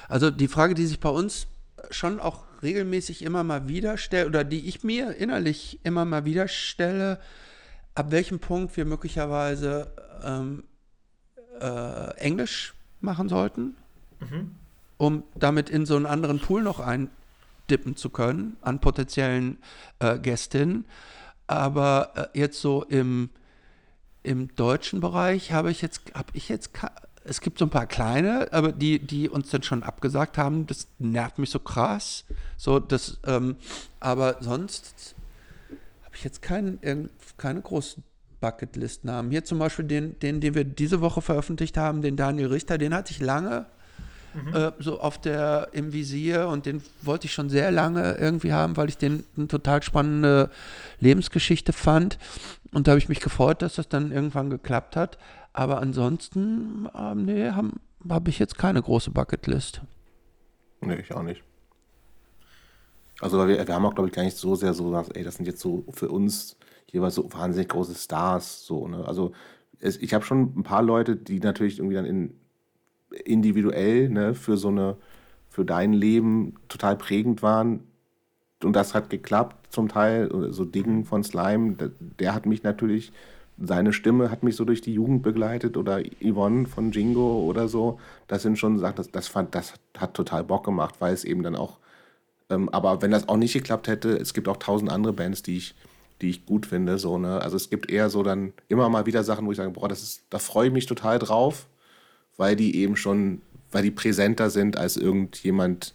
Also die Frage, die sich bei uns schon auch regelmäßig immer mal wieder stellt, oder die ich mir innerlich immer mal wieder stelle, ab welchem Punkt wir möglicherweise ähm, äh, Englisch machen sollten, mhm. um damit in so einen anderen Pool noch eindippen zu können an potenziellen äh, Gästinnen. Aber äh, jetzt so im im deutschen Bereich habe ich jetzt, habe ich jetzt, es gibt so ein paar kleine, aber die, die uns dann schon abgesagt haben, das nervt mich so krass. So, das, ähm, aber sonst habe ich jetzt keinen, keine großen Bucketlist-Namen. Hier zum Beispiel den, den, den wir diese Woche veröffentlicht haben, den Daniel Richter, den hatte ich lange mhm. äh, so auf der im Visier und den wollte ich schon sehr lange irgendwie haben, weil ich den eine total spannende Lebensgeschichte fand. Und da habe ich mich gefreut, dass das dann irgendwann geklappt hat. Aber ansonsten, äh, nee, habe hab ich jetzt keine große Bucketlist. Nee, ich auch nicht. Also wir, wir haben auch, glaube ich, gar nicht so sehr so gesagt, ey, das sind jetzt so für uns jeweils so wahnsinnig große Stars. So, ne? Also es, ich habe schon ein paar Leute, die natürlich irgendwie dann in individuell ne, für so eine, für dein Leben total prägend waren. Und das hat geklappt zum Teil. So Dingen von Slime, der, der hat mich natürlich, seine Stimme hat mich so durch die Jugend begleitet oder Yvonne von Jingo oder so. Das sind schon Sachen, das, das, fand, das hat total Bock gemacht, weil es eben dann auch, ähm, aber wenn das auch nicht geklappt hätte, es gibt auch tausend andere Bands, die ich, die ich gut finde. So, ne? Also es gibt eher so dann immer mal wieder Sachen, wo ich sage, boah, das ist, da freue ich mich total drauf weil die eben schon, weil die präsenter sind als irgendjemand,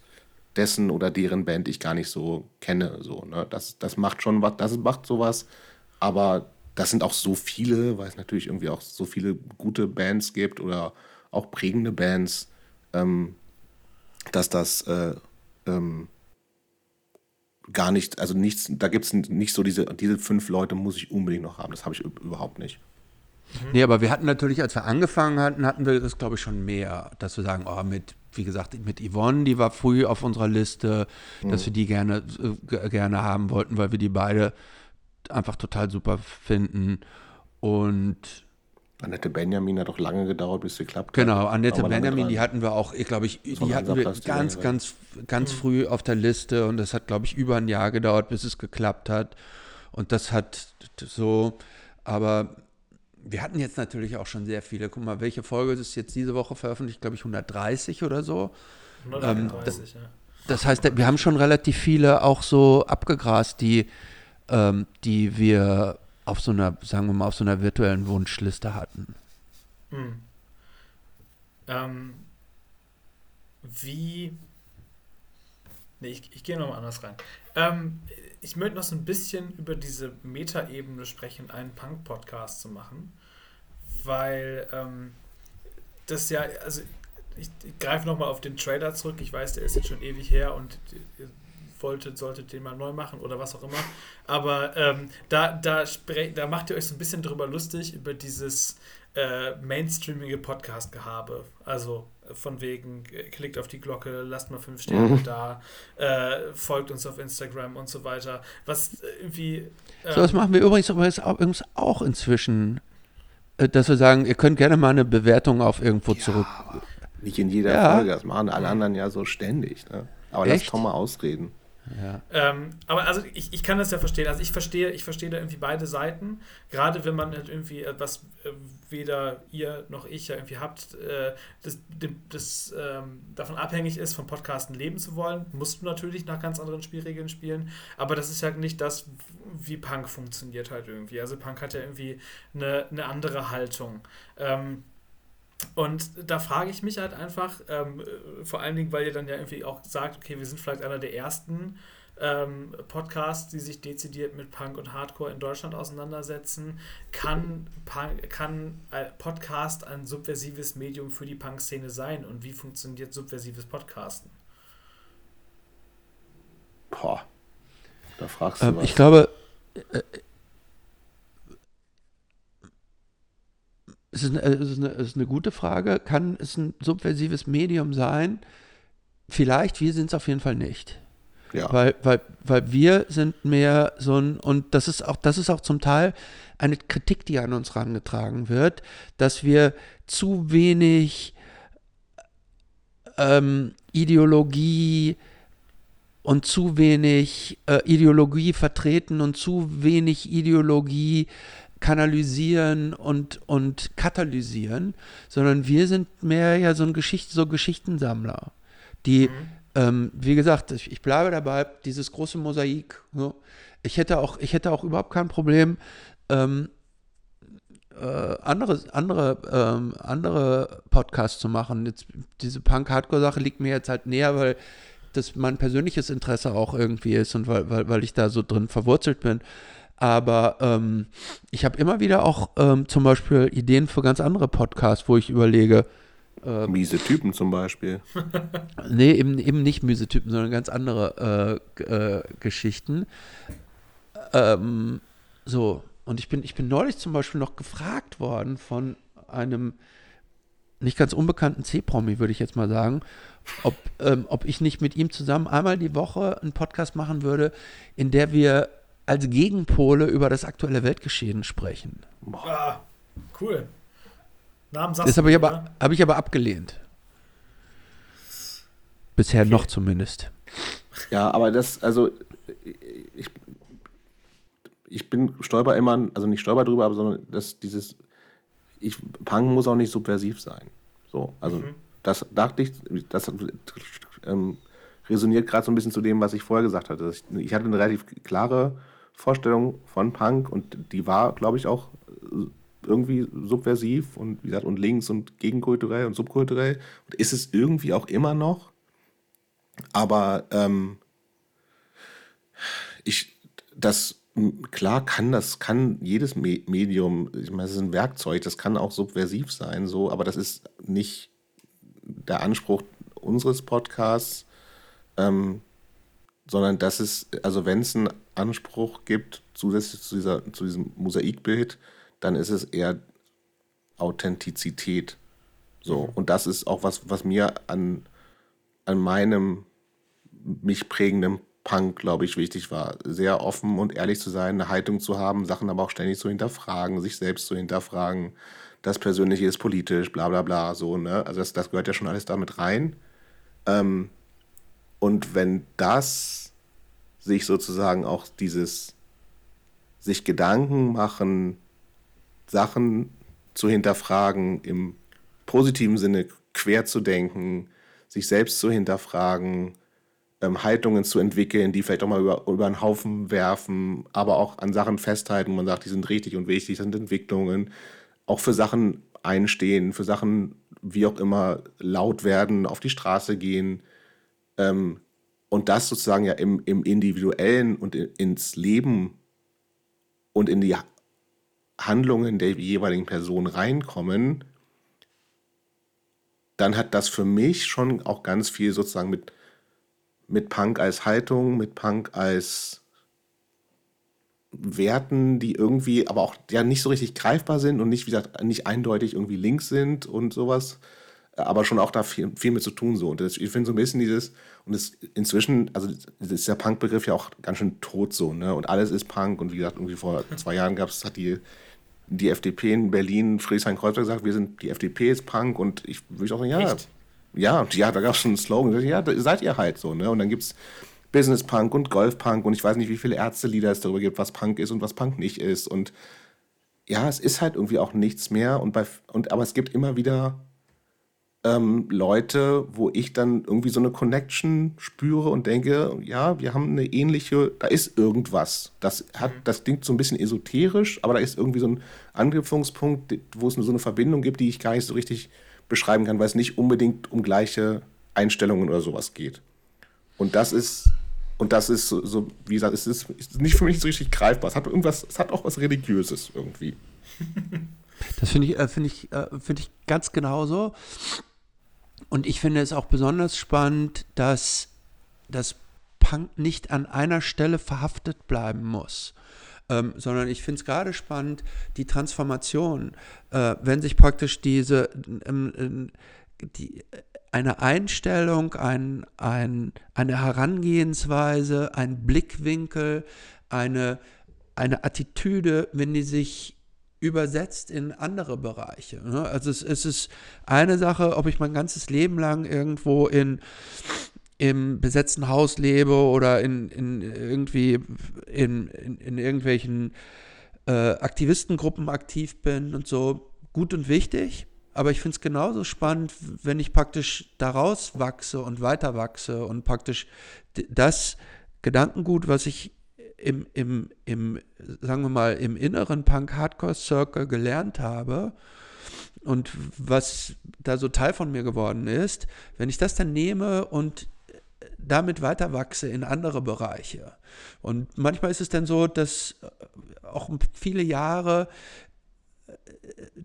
dessen oder deren Band ich gar nicht so kenne. So, ne? das, das macht schon was, das macht sowas, aber das sind auch so viele, weil es natürlich irgendwie auch so viele gute Bands gibt oder auch prägende Bands, ähm, dass das äh, ähm, gar nicht, also nichts, da gibt es nicht so diese, diese fünf Leute muss ich unbedingt noch haben. Das habe ich überhaupt nicht. Mhm. Nee, aber wir hatten natürlich, als wir angefangen hatten, hatten wir das, glaube ich, schon mehr, dass wir sagen, oh, mit, wie gesagt, mit Yvonne, die war früh auf unserer Liste, mhm. dass wir die gerne, äh, gerne haben wollten, weil wir die beide einfach total super finden. Und Annette Benjamin hat doch lange gedauert, bis sie klappt. Genau, Annette Benjamin, die hatten wir auch, ich glaube ich, die hatten wir ganz, ganz, ganz mhm. früh auf der Liste und das hat, glaube ich, über ein Jahr gedauert, bis es geklappt hat. Und das hat so, aber wir hatten jetzt natürlich auch schon sehr viele. Guck mal, welche Folge ist jetzt diese Woche veröffentlicht? Glaube ich 130 oder so. 130, ähm, das, ja. Das heißt, wir haben schon relativ viele auch so abgegrast, die, ähm, die wir auf so einer, sagen wir mal, auf so einer virtuellen Wunschliste hatten. Hm. Ähm, wie. Nee, ich, ich gehe nochmal anders rein. Ähm, ich möchte noch so ein bisschen über diese Metaebene sprechen, einen Punk-Podcast zu machen, weil ähm, das ja, also ich, ich greife nochmal auf den Trailer zurück. Ich weiß, der ist jetzt schon ewig her und ihr wolltet, solltet den mal neu machen oder was auch immer. Aber ähm, da, da, da macht ihr euch so ein bisschen drüber lustig, über dieses äh, mainstreamige Podcast-Gehabe. Also von wegen, äh, klickt auf die Glocke, lasst mal fünf Sterne mhm. da, äh, folgt uns auf Instagram und so weiter. Was äh, irgendwie. Ähm, so, das machen wir übrigens, übrigens auch inzwischen, äh, dass wir sagen, ihr könnt gerne mal eine Bewertung auf irgendwo ja, zurück. Nicht in jeder ja. Folge, das machen alle anderen ja so ständig. Ne? Aber Echt? lass Tom mal ausreden. Ähm, aber also ich, ich kann das ja verstehen. Also ich verstehe, ich verstehe da irgendwie beide Seiten. Gerade wenn man halt irgendwie etwas äh, weder ihr noch ich ja irgendwie habt, äh, das, das ähm, davon abhängig ist, vom Podcasten leben zu wollen, musst du natürlich nach ganz anderen Spielregeln spielen. Aber das ist ja nicht das, wie Punk funktioniert halt irgendwie. Also Punk hat ja irgendwie eine, eine andere Haltung. Ähm, und da frage ich mich halt einfach, ähm, vor allen Dingen, weil ihr dann ja irgendwie auch sagt, okay, wir sind vielleicht einer der ersten ähm, Podcasts, die sich dezidiert mit Punk und Hardcore in Deutschland auseinandersetzen. Kann, Punk, kann Podcast ein subversives Medium für die Punk-Szene sein? Und wie funktioniert subversives Podcasten? Boah, da fragst du ähm, was. Ich glaube, es ist, es, ist eine, es ist eine gute Frage. Kann es ein subversives Medium sein? Vielleicht, wir sind es auf jeden Fall nicht. Ja. Weil, weil, weil wir sind mehr so ein, und das ist auch, das ist auch zum Teil eine Kritik, die an uns herangetragen wird, dass wir zu wenig ähm, Ideologie und zu wenig äh, Ideologie vertreten und zu wenig Ideologie kanalisieren und, und katalysieren, sondern wir sind mehr ja so ein Geschicht, so Geschichtensammler, die, mhm. ähm, wie gesagt, ich, ich, bleibe dabei, dieses große Mosaik. So. Ich hätte auch, ich hätte auch überhaupt kein Problem, ähm, äh, andere, andere, ähm, andere Podcasts zu machen. Jetzt, diese Punk-Hardcore-Sache liegt mir jetzt halt näher, weil das mein persönliches Interesse auch irgendwie ist und weil, weil, weil ich da so drin verwurzelt bin. Aber ähm, ich habe immer wieder auch ähm, zum Beispiel Ideen für ganz andere Podcasts, wo ich überlege. Äh, miese Typen zum Beispiel. nee, eben, eben nicht miese Typen, sondern ganz andere äh, äh, Geschichten. Ähm, so, und ich bin, ich bin neulich zum Beispiel noch gefragt worden von einem nicht ganz unbekannten C-Promi, würde ich jetzt mal sagen, ob, ähm, ob ich nicht mit ihm zusammen einmal die Woche einen Podcast machen würde, in der wir als Gegenpole über das aktuelle Weltgeschehen sprechen. Ah, cool. Namen das habe ich, aber, hab ich aber abgelehnt. Bisher okay. noch zumindest. Ja, aber das, also ich, ich bin stolper immer, also nicht stolper drüber, aber sondern dass dieses, ich, Punk muss auch nicht subversiv sein. So, also mhm. das dachte ich, das ähm, resoniert gerade so ein bisschen zu dem, was ich vorher gesagt hatte. Ich, ich, hatte eine relativ klare Vorstellung von Punk und die war, glaube ich, auch irgendwie subversiv und wie gesagt und links und gegenkulturell und subkulturell und ist es irgendwie auch immer noch. Aber ähm, ich das klar kann das, kann jedes Medium, ich meine, es ist ein Werkzeug, das kann auch subversiv sein, so, aber das ist nicht der Anspruch unseres Podcasts, ähm, sondern das ist, also wenn es einen Anspruch gibt, zusätzlich zu, dieser, zu diesem Mosaikbild, dann ist es eher Authentizität. So, mhm. und das ist auch was, was mir an, an meinem mich prägenden Punk, glaube ich, wichtig war. Sehr offen und ehrlich zu sein, eine Haltung zu haben, Sachen aber auch ständig zu hinterfragen, sich selbst zu hinterfragen. Das Persönliche ist politisch, bla bla bla, so, ne? Also das, das gehört ja schon alles damit rein. Ähm, und wenn das sich sozusagen auch dieses sich Gedanken machen, Sachen zu hinterfragen, im positiven Sinne quer zu denken, sich selbst zu hinterfragen, ähm, Haltungen zu entwickeln, die vielleicht auch mal über, über einen Haufen werfen, aber auch an Sachen festhalten, wo man sagt, die sind richtig und wichtig, das sind Entwicklungen, auch für Sachen einstehen, für Sachen, wie auch immer, laut werden, auf die Straße gehen. Ähm, und das sozusagen ja im, im Individuellen und in, ins Leben und in die Handlungen der jeweiligen Person reinkommen, dann hat das für mich schon auch ganz viel sozusagen mit mit Punk als Haltung, mit Punk als Werten, die irgendwie aber auch ja nicht so richtig greifbar sind und nicht, wie gesagt, nicht eindeutig irgendwie links sind und sowas, aber schon auch da viel, viel mit zu tun so. Und das, ich finde so ein bisschen dieses, und das inzwischen, also ist der Punk-Begriff ja auch ganz schön tot so, ne? Und alles ist Punk und wie gesagt, irgendwie vor zwei Jahren gab es, hat die, die FDP in Berlin, Friedrichshain-Kreuzberg gesagt, wir sind, die FDP ist Punk und ich würde auch sagen, ja, Echt? ja, ja, da gab es schon einen Slogan, ja, da seid ihr halt so, ne? Und dann gibt es Business Punk und Golf Punk und ich weiß nicht, wie viele Ärztelieder es darüber gibt, was Punk ist und was Punk nicht ist. Und ja, es ist halt irgendwie auch nichts mehr. Und bei, und, aber es gibt immer wieder ähm, Leute, wo ich dann irgendwie so eine Connection spüre und denke, ja, wir haben eine ähnliche, da ist irgendwas. Das hat, mhm. das klingt so ein bisschen esoterisch, aber da ist irgendwie so ein Anknüpfungspunkt, wo es so eine Verbindung gibt, die ich gar nicht so richtig beschreiben kann, weil es nicht unbedingt um gleiche Einstellungen oder sowas geht. Und das ist, und das ist so, so wie gesagt, es ist, ist, nicht für mich so richtig greifbar. Es hat irgendwas, es hat auch was Religiöses irgendwie. Das finde ich, äh, finde ich, äh, finde ich ganz genauso. Und ich finde es auch besonders spannend, dass das Punk nicht an einer Stelle verhaftet bleiben muss. ähm, sondern ich finde es gerade spannend, die Transformation, äh, wenn sich praktisch diese, ähm, die, eine Einstellung, ein, ein, eine Herangehensweise, ein Blickwinkel, eine, eine Attitüde, wenn die sich übersetzt in andere Bereiche. Ne? Also es, es, ist eine Sache, ob ich mein ganzes Leben lang irgendwo in im besetzten Haus lebe oder in, in irgendwie in, in, in irgendwelchen äh, Aktivistengruppen aktiv bin und so, gut und wichtig. Aber ich finde es genauso spannend, wenn ich praktisch daraus wachse und weiter wachse und praktisch das Gedankengut, was ich im, im, im, sagen wir mal, im inneren Punk-Hardcore-Circle gelernt habe und was da so Teil von mir geworden ist, wenn ich das dann nehme und damit weiter wachse in andere Bereiche. Und manchmal ist es dann so, dass auch viele Jahre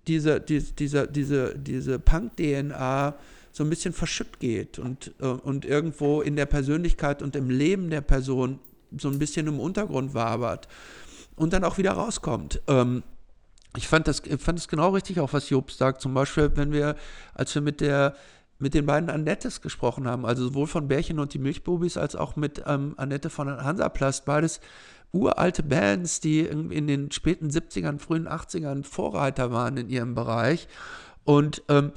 diese, diese, diese, diese, diese Punk-DNA so ein bisschen verschütt geht und, äh, und irgendwo in der Persönlichkeit und im Leben der Person so ein bisschen im Untergrund wabert und dann auch wieder rauskommt. Ähm, ich fand das, fand das genau richtig, auch was Jobs sagt. Zum Beispiel, wenn wir, als wir mit der mit den beiden Annettes gesprochen haben, also sowohl von Bärchen und die Milchbubis als auch mit ähm, Annette von Hansaplast, beides uralte Bands, die in, in, den späten 70ern, frühen 80ern Vorreiter waren in ihrem Bereich. Und ähm,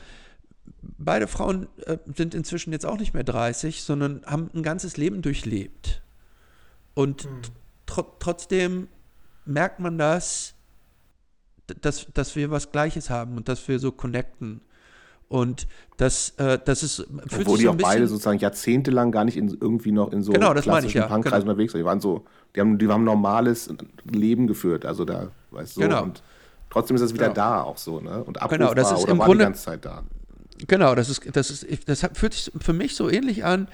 beide Frauen äh, sind inzwischen jetzt auch nicht mehr 30, sondern haben ein ganzes Leben durchlebt. Und hm. tr trotzdem merkt man das, dass, dass wir was Gleiches haben und dass wir so connecten. Und das, äh, das ist. Obwohl die auch beide sozusagen jahrzehntelang gar nicht in, irgendwie noch in so genau, das klassischen ja, Punkkreisen genau. unterwegs waren. Die waren so, die haben, die haben ein normales Leben geführt. Also da, weißt du, so. genau. und trotzdem ist es wieder genau. da auch so, ne? Und abrufbar genau, das ist oder im war Grunde, die ganze Zeit da. Genau, das ist, das ist, das fühlt sich für mich so ähnlich an,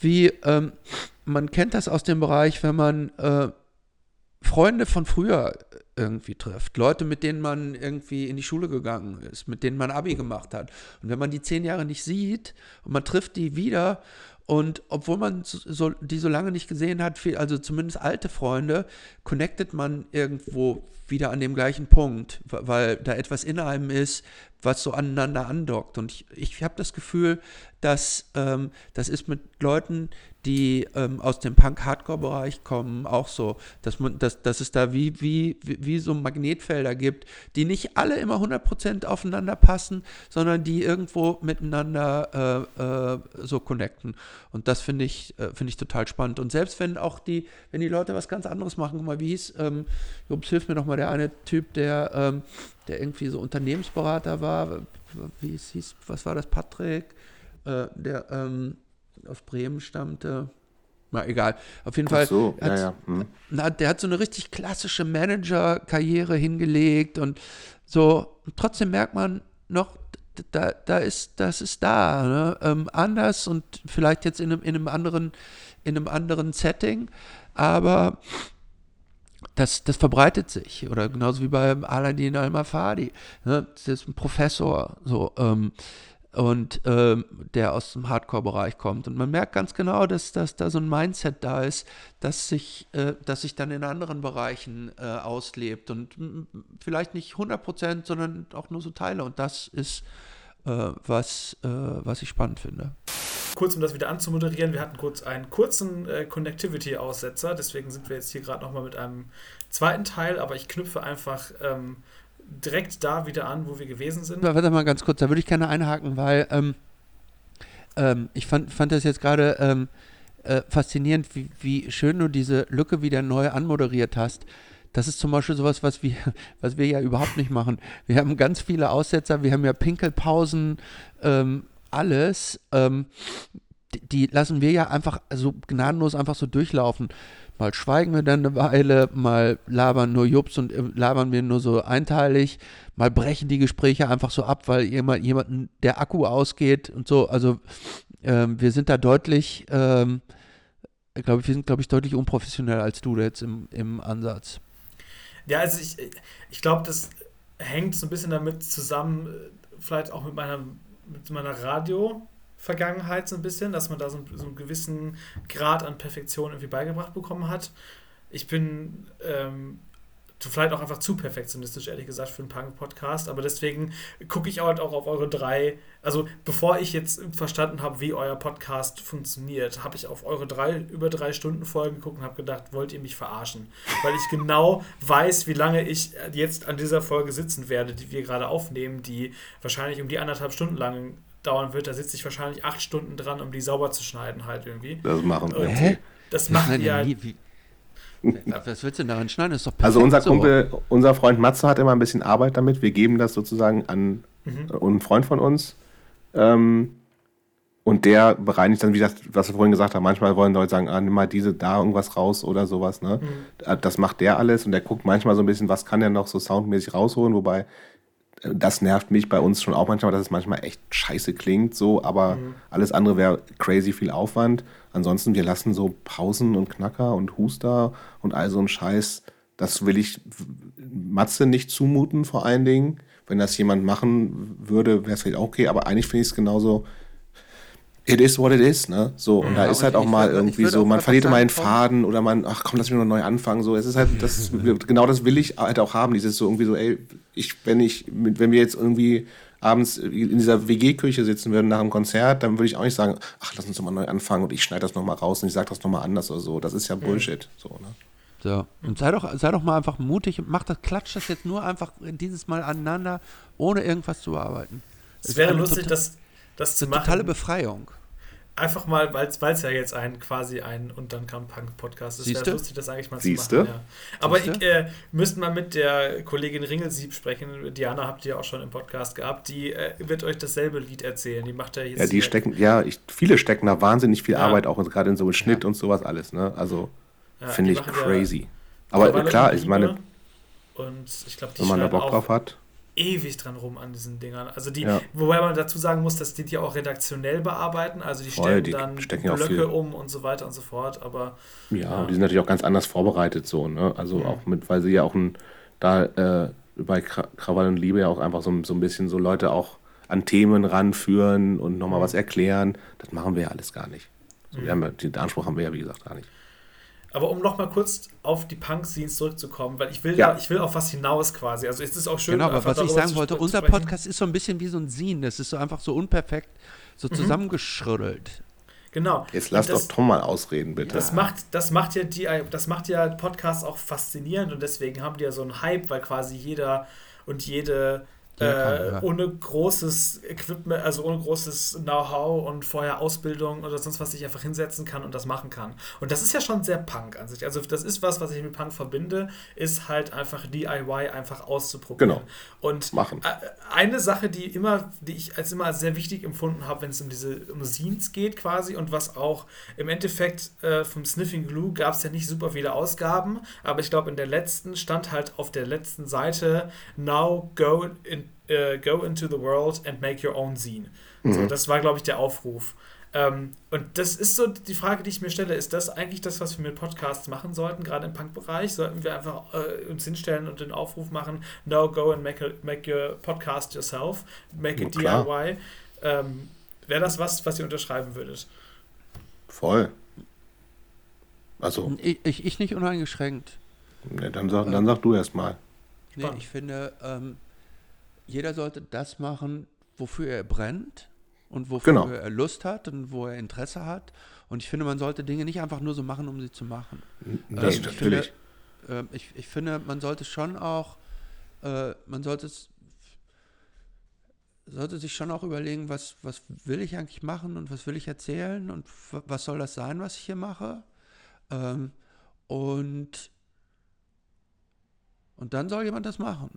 wie ähm, man kennt das aus dem Bereich, wenn man äh, Freunde von früher irgendwie trifft. Leute, mit denen man irgendwie in die Schule gegangen ist, mit denen man Abi gemacht hat. Und wenn man die zehn Jahre nicht sieht und man trifft die wieder und obwohl man so, die so lange nicht gesehen hat, viel, also zumindest alte Freunde, connectet man irgendwo wieder an dem gleichen Punkt, weil da etwas in einem ist, was so aneinander andockt. Und ich, ich habe das Gefühl, dass ähm, das ist mit Leuten, die ähm, aus dem Punk-Hardcore-Bereich kommen, auch so, dass, man, dass, dass es da wie, wie, wie so Magnetfelder gibt, die nicht alle immer 100% aufeinander passen, sondern die irgendwo miteinander äh, äh, so connecten. Und das finde ich, äh, find ich total spannend. Und selbst wenn auch die, wenn die Leute was ganz anderes machen, guck mal, wie hieß, ähm, Jobs, hilf mir nochmal, der eine Typ, der, ähm, der irgendwie so Unternehmensberater war, wie es hieß, was war das, Patrick? Äh, der ähm, aus Bremen stammte. Na, egal. Auf jeden Fall. So, hat, ja, ja. Hm. Na, der hat so eine richtig klassische Manager-Karriere hingelegt und so. Und trotzdem merkt man noch, da, da ist, das ist da. Ne? Ähm, anders und vielleicht jetzt in einem, in einem anderen, in einem anderen Setting, aber das, das verbreitet sich. Oder genauso wie bei Aladdin Al-Mafadi. Ne? Das ist ein Professor. So, ähm, und ähm, der aus dem Hardcore-Bereich kommt. Und man merkt ganz genau, dass, dass da so ein Mindset da ist, das sich, äh, das sich dann in anderen Bereichen äh, auslebt. Und vielleicht nicht 100 Prozent, sondern auch nur so Teile. Und das ist, äh, was, äh, was ich spannend finde. Kurz, um das wieder anzumoderieren, wir hatten kurz einen kurzen äh, Connectivity-Aussetzer, deswegen sind wir jetzt hier gerade nochmal mit einem zweiten Teil, aber ich knüpfe einfach ähm, direkt da wieder an, wo wir gewesen sind. Warte mal ganz kurz, da würde ich gerne einhaken, weil ähm, ähm, ich fand, fand das jetzt gerade ähm, äh, faszinierend, wie, wie schön du diese Lücke wieder neu anmoderiert hast. Das ist zum Beispiel sowas, was wir, was wir ja überhaupt nicht machen. Wir haben ganz viele Aussetzer, wir haben ja Pinkelpausen, ähm, alles. Ähm, die, die lassen wir ja einfach so gnadenlos einfach so durchlaufen. Mal schweigen wir dann eine Weile, mal labern nur Jups und äh, labern wir nur so einteilig, mal brechen die Gespräche einfach so ab, weil jemand, jemanden der Akku ausgeht und so. Also ähm, wir sind da deutlich, ähm, glaube ich, wir sind, glaube ich, deutlich unprofessioneller als du jetzt im, im Ansatz. Ja, also ich, ich glaube, das hängt so ein bisschen damit zusammen, vielleicht auch mit meiner, mit meiner Radio- Vergangenheit so ein bisschen, dass man da so, so einen gewissen Grad an Perfektion irgendwie beigebracht bekommen hat. Ich bin ähm, vielleicht auch einfach zu perfektionistisch, ehrlich gesagt, für einen Punk-Podcast. Aber deswegen gucke ich halt auch auf eure drei. Also, bevor ich jetzt verstanden habe, wie euer Podcast funktioniert, habe ich auf eure drei über drei Stunden Folgen geguckt und habe gedacht, wollt ihr mich verarschen? Weil ich genau weiß, wie lange ich jetzt an dieser Folge sitzen werde, die wir gerade aufnehmen, die wahrscheinlich um die anderthalb Stunden lang dauern wird. Da sitze ich wahrscheinlich acht Stunden dran, um die sauber zu schneiden, halt irgendwie. Das machen wir. Hä? Das machen wir halt. Was willst du denn daran schneiden? Das ist doch Also unser so. Kumpel, unser Freund Matze hat immer ein bisschen Arbeit damit. Wir geben das sozusagen an Mhm. einen Freund von uns. Ähm, und der bereinigt dann, wie das, was wir vorhin gesagt haben, manchmal wollen Leute sagen, ah, nimm mal diese da irgendwas raus oder sowas. Ne? Mhm. Äh, Das macht der alles und der guckt manchmal so ein bisschen, was kann der noch so soundmäßig rausholen, wobei äh, das nervt mich bei uns schon auch manchmal, dass es manchmal echt scheiße klingt, so, aber Mhm. alles andere wäre crazy viel Aufwand. Ansonsten, wir lassen so Pausen und Knacker und Huster und all so ein Scheiß. Das will ich Matze nicht zumuten, vor allen Dingen. Wenn das jemand machen würde, wäre es vielleicht auch okay, aber eigentlich finde ich es genauso. It is what it is, ne? So, und da Ja, ist halt auch mal würde- irgendwie so, man verliert einen komm. Faden oder man, ach komm, lass mich noch neu anfangen. So, es ist halt, das, genau das will ich halt auch haben. Dieses so irgendwie so, ey, ich, wenn ich, wenn wir jetzt irgendwie abends in dieser WG-Küche sitzen würden nach einem Konzert, dann würde ich auch nicht sagen, ach, lass uns doch mal neu anfangen und ich schneide das nochmal raus und ich sage das nochmal anders oder so. Das ist ja Bullshit. So, ne? So. Und sei doch, sei doch mal einfach mutig und mach das, klatsch das jetzt nur einfach dieses Mal aneinander, ohne irgendwas zu bearbeiten. Es wäre lustig, tota- das, das zu eine machen. totale Befreiung. Einfach mal, weil es ja jetzt ein quasi ein und dann kam Punk-Podcast ist. Siehste? wäre lustig, das eigentlich mal Siehste? zu machen. Ja. Aber Siehste? ich äh, müssten mal mit der Kollegin Ringelsieb sprechen. Diana habt ihr auch schon im Podcast gehabt. Die äh, wird euch dasselbe Lied erzählen. Die macht ja jetzt. Ja, die hier- stecken, ja, ich, viele stecken da wahnsinnig viel Ja. Arbeit, auch gerade in so Schnitt und sowas alles, ne? Also, ja, finde ich crazy. Aber mittlerweile klar, ich meine. Und ich glaube, die wenn man da Bock auch drauf hat. Ewig dran rum an diesen Dingern. Also die, Ja. wobei man dazu sagen muss, dass die die auch redaktionell bearbeiten. Also die Voll, stellen die dann Blöcke um und so weiter und so fort. Aber Ja, Ja. die sind natürlich auch ganz anders vorbereitet so, ne? Also Mhm. auch mit, weil sie ja auch ein, da äh, bei Kra Krawall und Liebe ja auch einfach so, so ein bisschen so Leute auch an Themen ranführen und nochmal Mhm. was erklären. Das machen wir ja alles gar nicht. So, wir haben den Anspruch haben wir ja, wie gesagt, gar nicht. Aber um nochmal kurz auf die Punk-Scenes zurückzukommen, weil ich will Ja. ja, ich will auf was hinaus quasi. Also es ist auch schön. Genau, aber was ich sagen wollte, unser. Podcast ist so ein bisschen wie so ein Scene. Das ist so einfach so unperfekt, so Mhm. zusammengeschrüttelt. Genau. Jetzt lass das, doch Tom mal ausreden, bitte. Das macht, das macht ja die, das macht ja Podcasts auch faszinierend und deswegen haben die ja so einen Hype, weil quasi jeder und jede Kann, äh, ja. ohne großes Equipment, also ohne großes Know-how und vorher Ausbildung oder sonst was sich einfach hinsetzen kann und das machen kann. Und das ist ja schon sehr Punk an sich. Also das ist was, was ich mit Punk verbinde, ist halt einfach DIY einfach auszuprobieren. Genau. Und Machen. äh, eine Sache, die immer, die ich als immer sehr wichtig empfunden habe, wenn es um diese um Scenes geht quasi und was auch im Endeffekt äh, vom Sniffing Glue gab es ja nicht super viele Ausgaben, aber ich glaube in der letzten stand halt auf der letzten Seite Now go in, äh, go into the world and make your own zine. So, das war glaube ich der Aufruf. Ähm, und das ist so die Frage, die ich mir stelle. Ist das eigentlich das, was wir mit Podcasts machen sollten, gerade im Punk-Bereich? Sollten wir einfach äh, uns hinstellen und den Aufruf machen, no, go and make, a, make your podcast yourself, make it Ja, klar. DIY? Ähm, Wäre das was, was ihr unterschreiben würdet? Voll. Also, Ich, ich, ich nicht uneingeschränkt. ne, dann, sag, dann sag du erst mal. Nee, ich finde, ähm, jeder sollte das machen, wofür er brennt und wofür Genau. er Lust hat und wo er Interesse hat. Und ich finde, man sollte Dinge nicht einfach nur so machen, um sie zu machen. Das Ähm, ich natürlich. Finde, ähm, ich, ich finde, man sollte schon auch, äh, man sollte sollte sich schon auch überlegen, was, was will ich eigentlich machen und was will ich erzählen und was soll das sein, was ich hier mache. Ähm, und, und dann soll jemand das machen.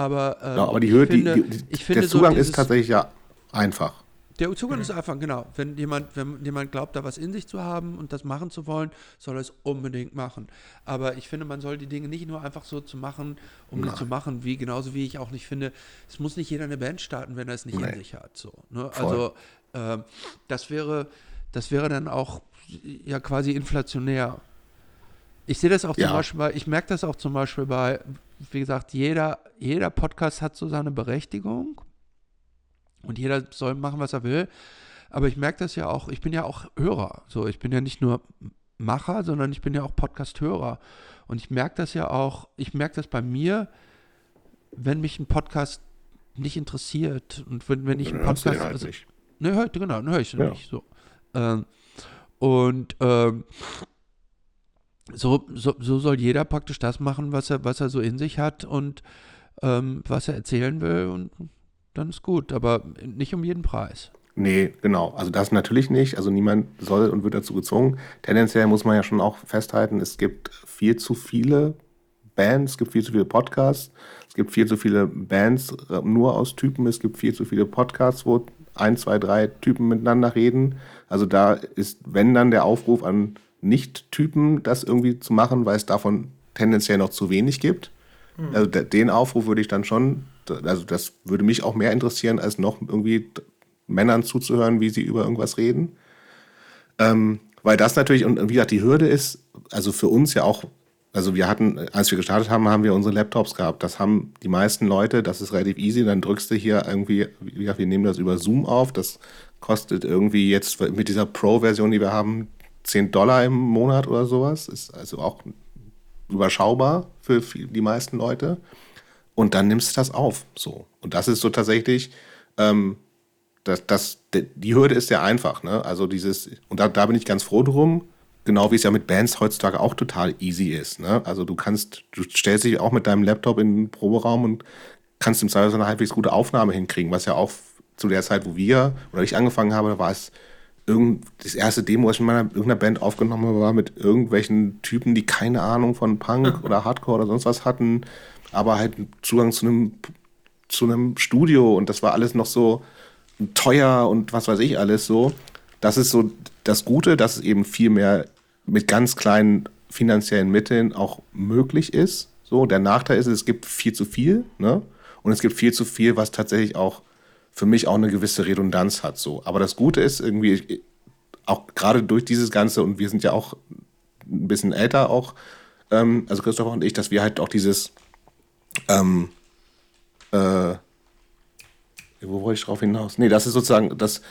Aber, ähm, ja, aber die ich Höhe, finde, die, die, ich finde der so Zugang dieses- ist tatsächlich ja einfach. der Zugang ist einfach, genau. Wenn jemand, wenn jemand glaubt, da was in sich zu haben und das machen zu wollen, soll er es unbedingt machen. Aber ich finde, man soll die Dinge nicht nur einfach so zu machen, um sie Nein. zu machen, wie genauso wie ich auch nicht finde, es muss nicht jeder eine Band starten, wenn er es nicht in Nee. sich hat. So, ne? Also ähm, das wäre, das wäre dann auch ja quasi inflationär. Ich sehe das auch zum Ja. Beispiel bei, ich merke das auch zum Beispiel bei, wie gesagt, jeder, jeder Podcast hat so seine Berechtigung und jeder soll machen, was er will. Aber ich merke das ja auch, ich bin ja auch Hörer. So, ich bin ja nicht nur Macher, sondern ich bin ja auch Podcast-Hörer. Und ich merke das ja auch, ich merke das bei mir, wenn mich ein Podcast nicht interessiert und wenn, wenn ich einen Podcast. Halt also, nicht. Ne, hör, genau, höre ich ja. nicht. So. Ähm, und ähm, so, so, so soll jeder praktisch das machen, was er, was er so in sich hat und ähm, was er erzählen will und dann ist gut, aber nicht um jeden Preis. Nee, genau. Also das natürlich nicht. Also niemand soll und wird dazu gezwungen. Tendenziell muss man ja schon auch festhalten, es gibt viel zu viele Bands, es gibt viel zu viele Podcasts, es gibt viel zu viele Bands äh, nur aus Typen, es gibt viel zu viele Podcasts, wo ein, zwei, drei Typen miteinander reden. Also da ist, wenn dann der Aufruf an Nicht-Typen, das irgendwie zu machen, weil es davon tendenziell noch zu wenig gibt. Mhm. Also den Aufruf würde ich dann schon, also das würde mich auch mehr interessieren, als noch irgendwie Männern zuzuhören, wie sie über irgendwas reden. Ähm, weil das natürlich, und wie gesagt, die Hürde ist, also für uns ja auch, also wir hatten, als wir gestartet haben, haben wir unsere Laptops gehabt. Das haben die meisten Leute, das ist relativ easy. Dann drückst du hier irgendwie, wie gesagt, wir nehmen das über Zoom auf. Das kostet irgendwie jetzt mit dieser Pro-Version, die wir haben, 10 Dollar im Monat oder sowas. Ist also auch überschaubar für die meisten Leute. Und dann nimmst du das auf. So. Und das ist so tatsächlich, ähm, das, das, die Hürde ist sehr einfach. Ne? Also dieses, und da, da bin ich ganz froh drum, genau wie es ja mit Bands heutzutage auch total easy ist. Ne? Also du kannst, du stellst dich auch mit deinem Laptop in den Proberaum und kannst im Zweifel eine halbwegs gute Aufnahme hinkriegen, was ja auch zu der Zeit, wo wir oder ich angefangen habe, war es irgend, das erste Demo, was ich in meiner irgendeiner Band aufgenommen habe, war mit irgendwelchen Typen, die keine Ahnung von Punk oder Hardcore oder sonst was hatten, aber halt Zugang zu einem zu einem Studio und das war alles noch so, teuer und was weiß ich alles so. Das ist so das Gute, dass es eben viel mehr mit ganz kleinen finanziellen Mitteln auch möglich ist. So, der Nachteil ist, es gibt viel zu viel, ne? Und es gibt viel zu viel, was tatsächlich auch für mich auch eine gewisse Redundanz hat. So. Aber das Gute ist irgendwie, auch gerade durch dieses Ganze, und wir sind ja auch ein bisschen älter auch, ähm, also Christopher und ich, dass wir halt auch dieses ähm, äh, wo wollte ich drauf hinaus? Nee, das ist sozusagen das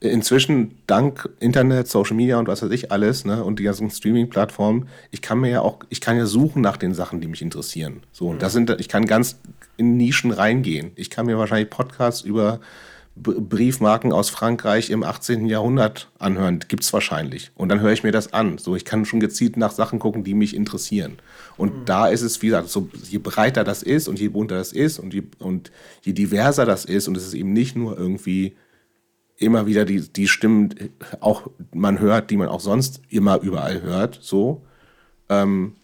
inzwischen dank Internet, Social Media und was weiß ich alles, ne, und die ganzen Streaming-Plattformen, ich kann mir ja auch, ich kann ja suchen nach den Sachen, die mich interessieren. So, und das sind, ich kann ganz in Nischen reingehen. Ich kann mir wahrscheinlich Podcasts über Briefmarken aus Frankreich im 18. Jahrhundert anhören. Gibt es wahrscheinlich. Und dann höre ich mir das an. So, ich kann schon gezielt nach Sachen gucken, die mich interessieren. Und mhm. da ist es, wie gesagt, so, je breiter das ist und je bunter das ist und je, und je diverser das ist, und es ist eben nicht nur irgendwie immer wieder die, die Stimmen, auch man hört, die man auch sonst immer überall hört, so, ähm,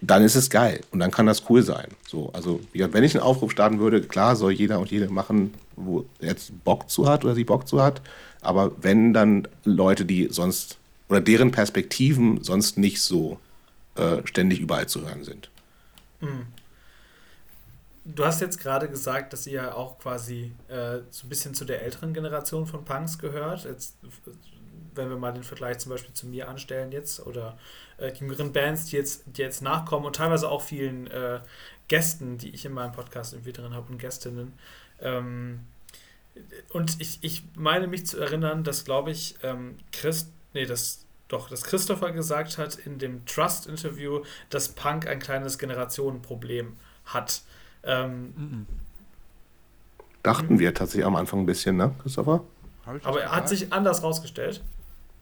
dann ist es geil und dann kann das cool sein. So, also wenn ich einen Aufruf starten würde, klar soll jeder und jede machen, wo er jetzt Bock zu hat oder sie Bock zu hat, aber wenn dann Leute, die sonst oder deren Perspektiven sonst nicht so äh, ständig überall zu hören sind. Hm. Du hast jetzt gerade gesagt, dass ihr ja auch quasi äh, so ein bisschen zu der älteren Generation von Punks gehört. Jetzt, wenn wir mal den Vergleich zum Beispiel zu mir anstellen jetzt oder äh, jüngeren Bands, die jetzt, die jetzt nachkommen und teilweise auch vielen äh, Gästen, die ich in meinem Podcast irgendwie drin habe und Gästinnen. Ähm, und ich, ich meine mich zu erinnern, dass, glaube ich, ähm, Christ, nee, das, doch, dass Christopher gesagt hat in dem Trust-Interview, dass Punk ein kleines Generationenproblem hat. Ähm, Dachten wir tatsächlich am Anfang ein bisschen, ne, Christopher? Aber er hat sich anders rausgestellt.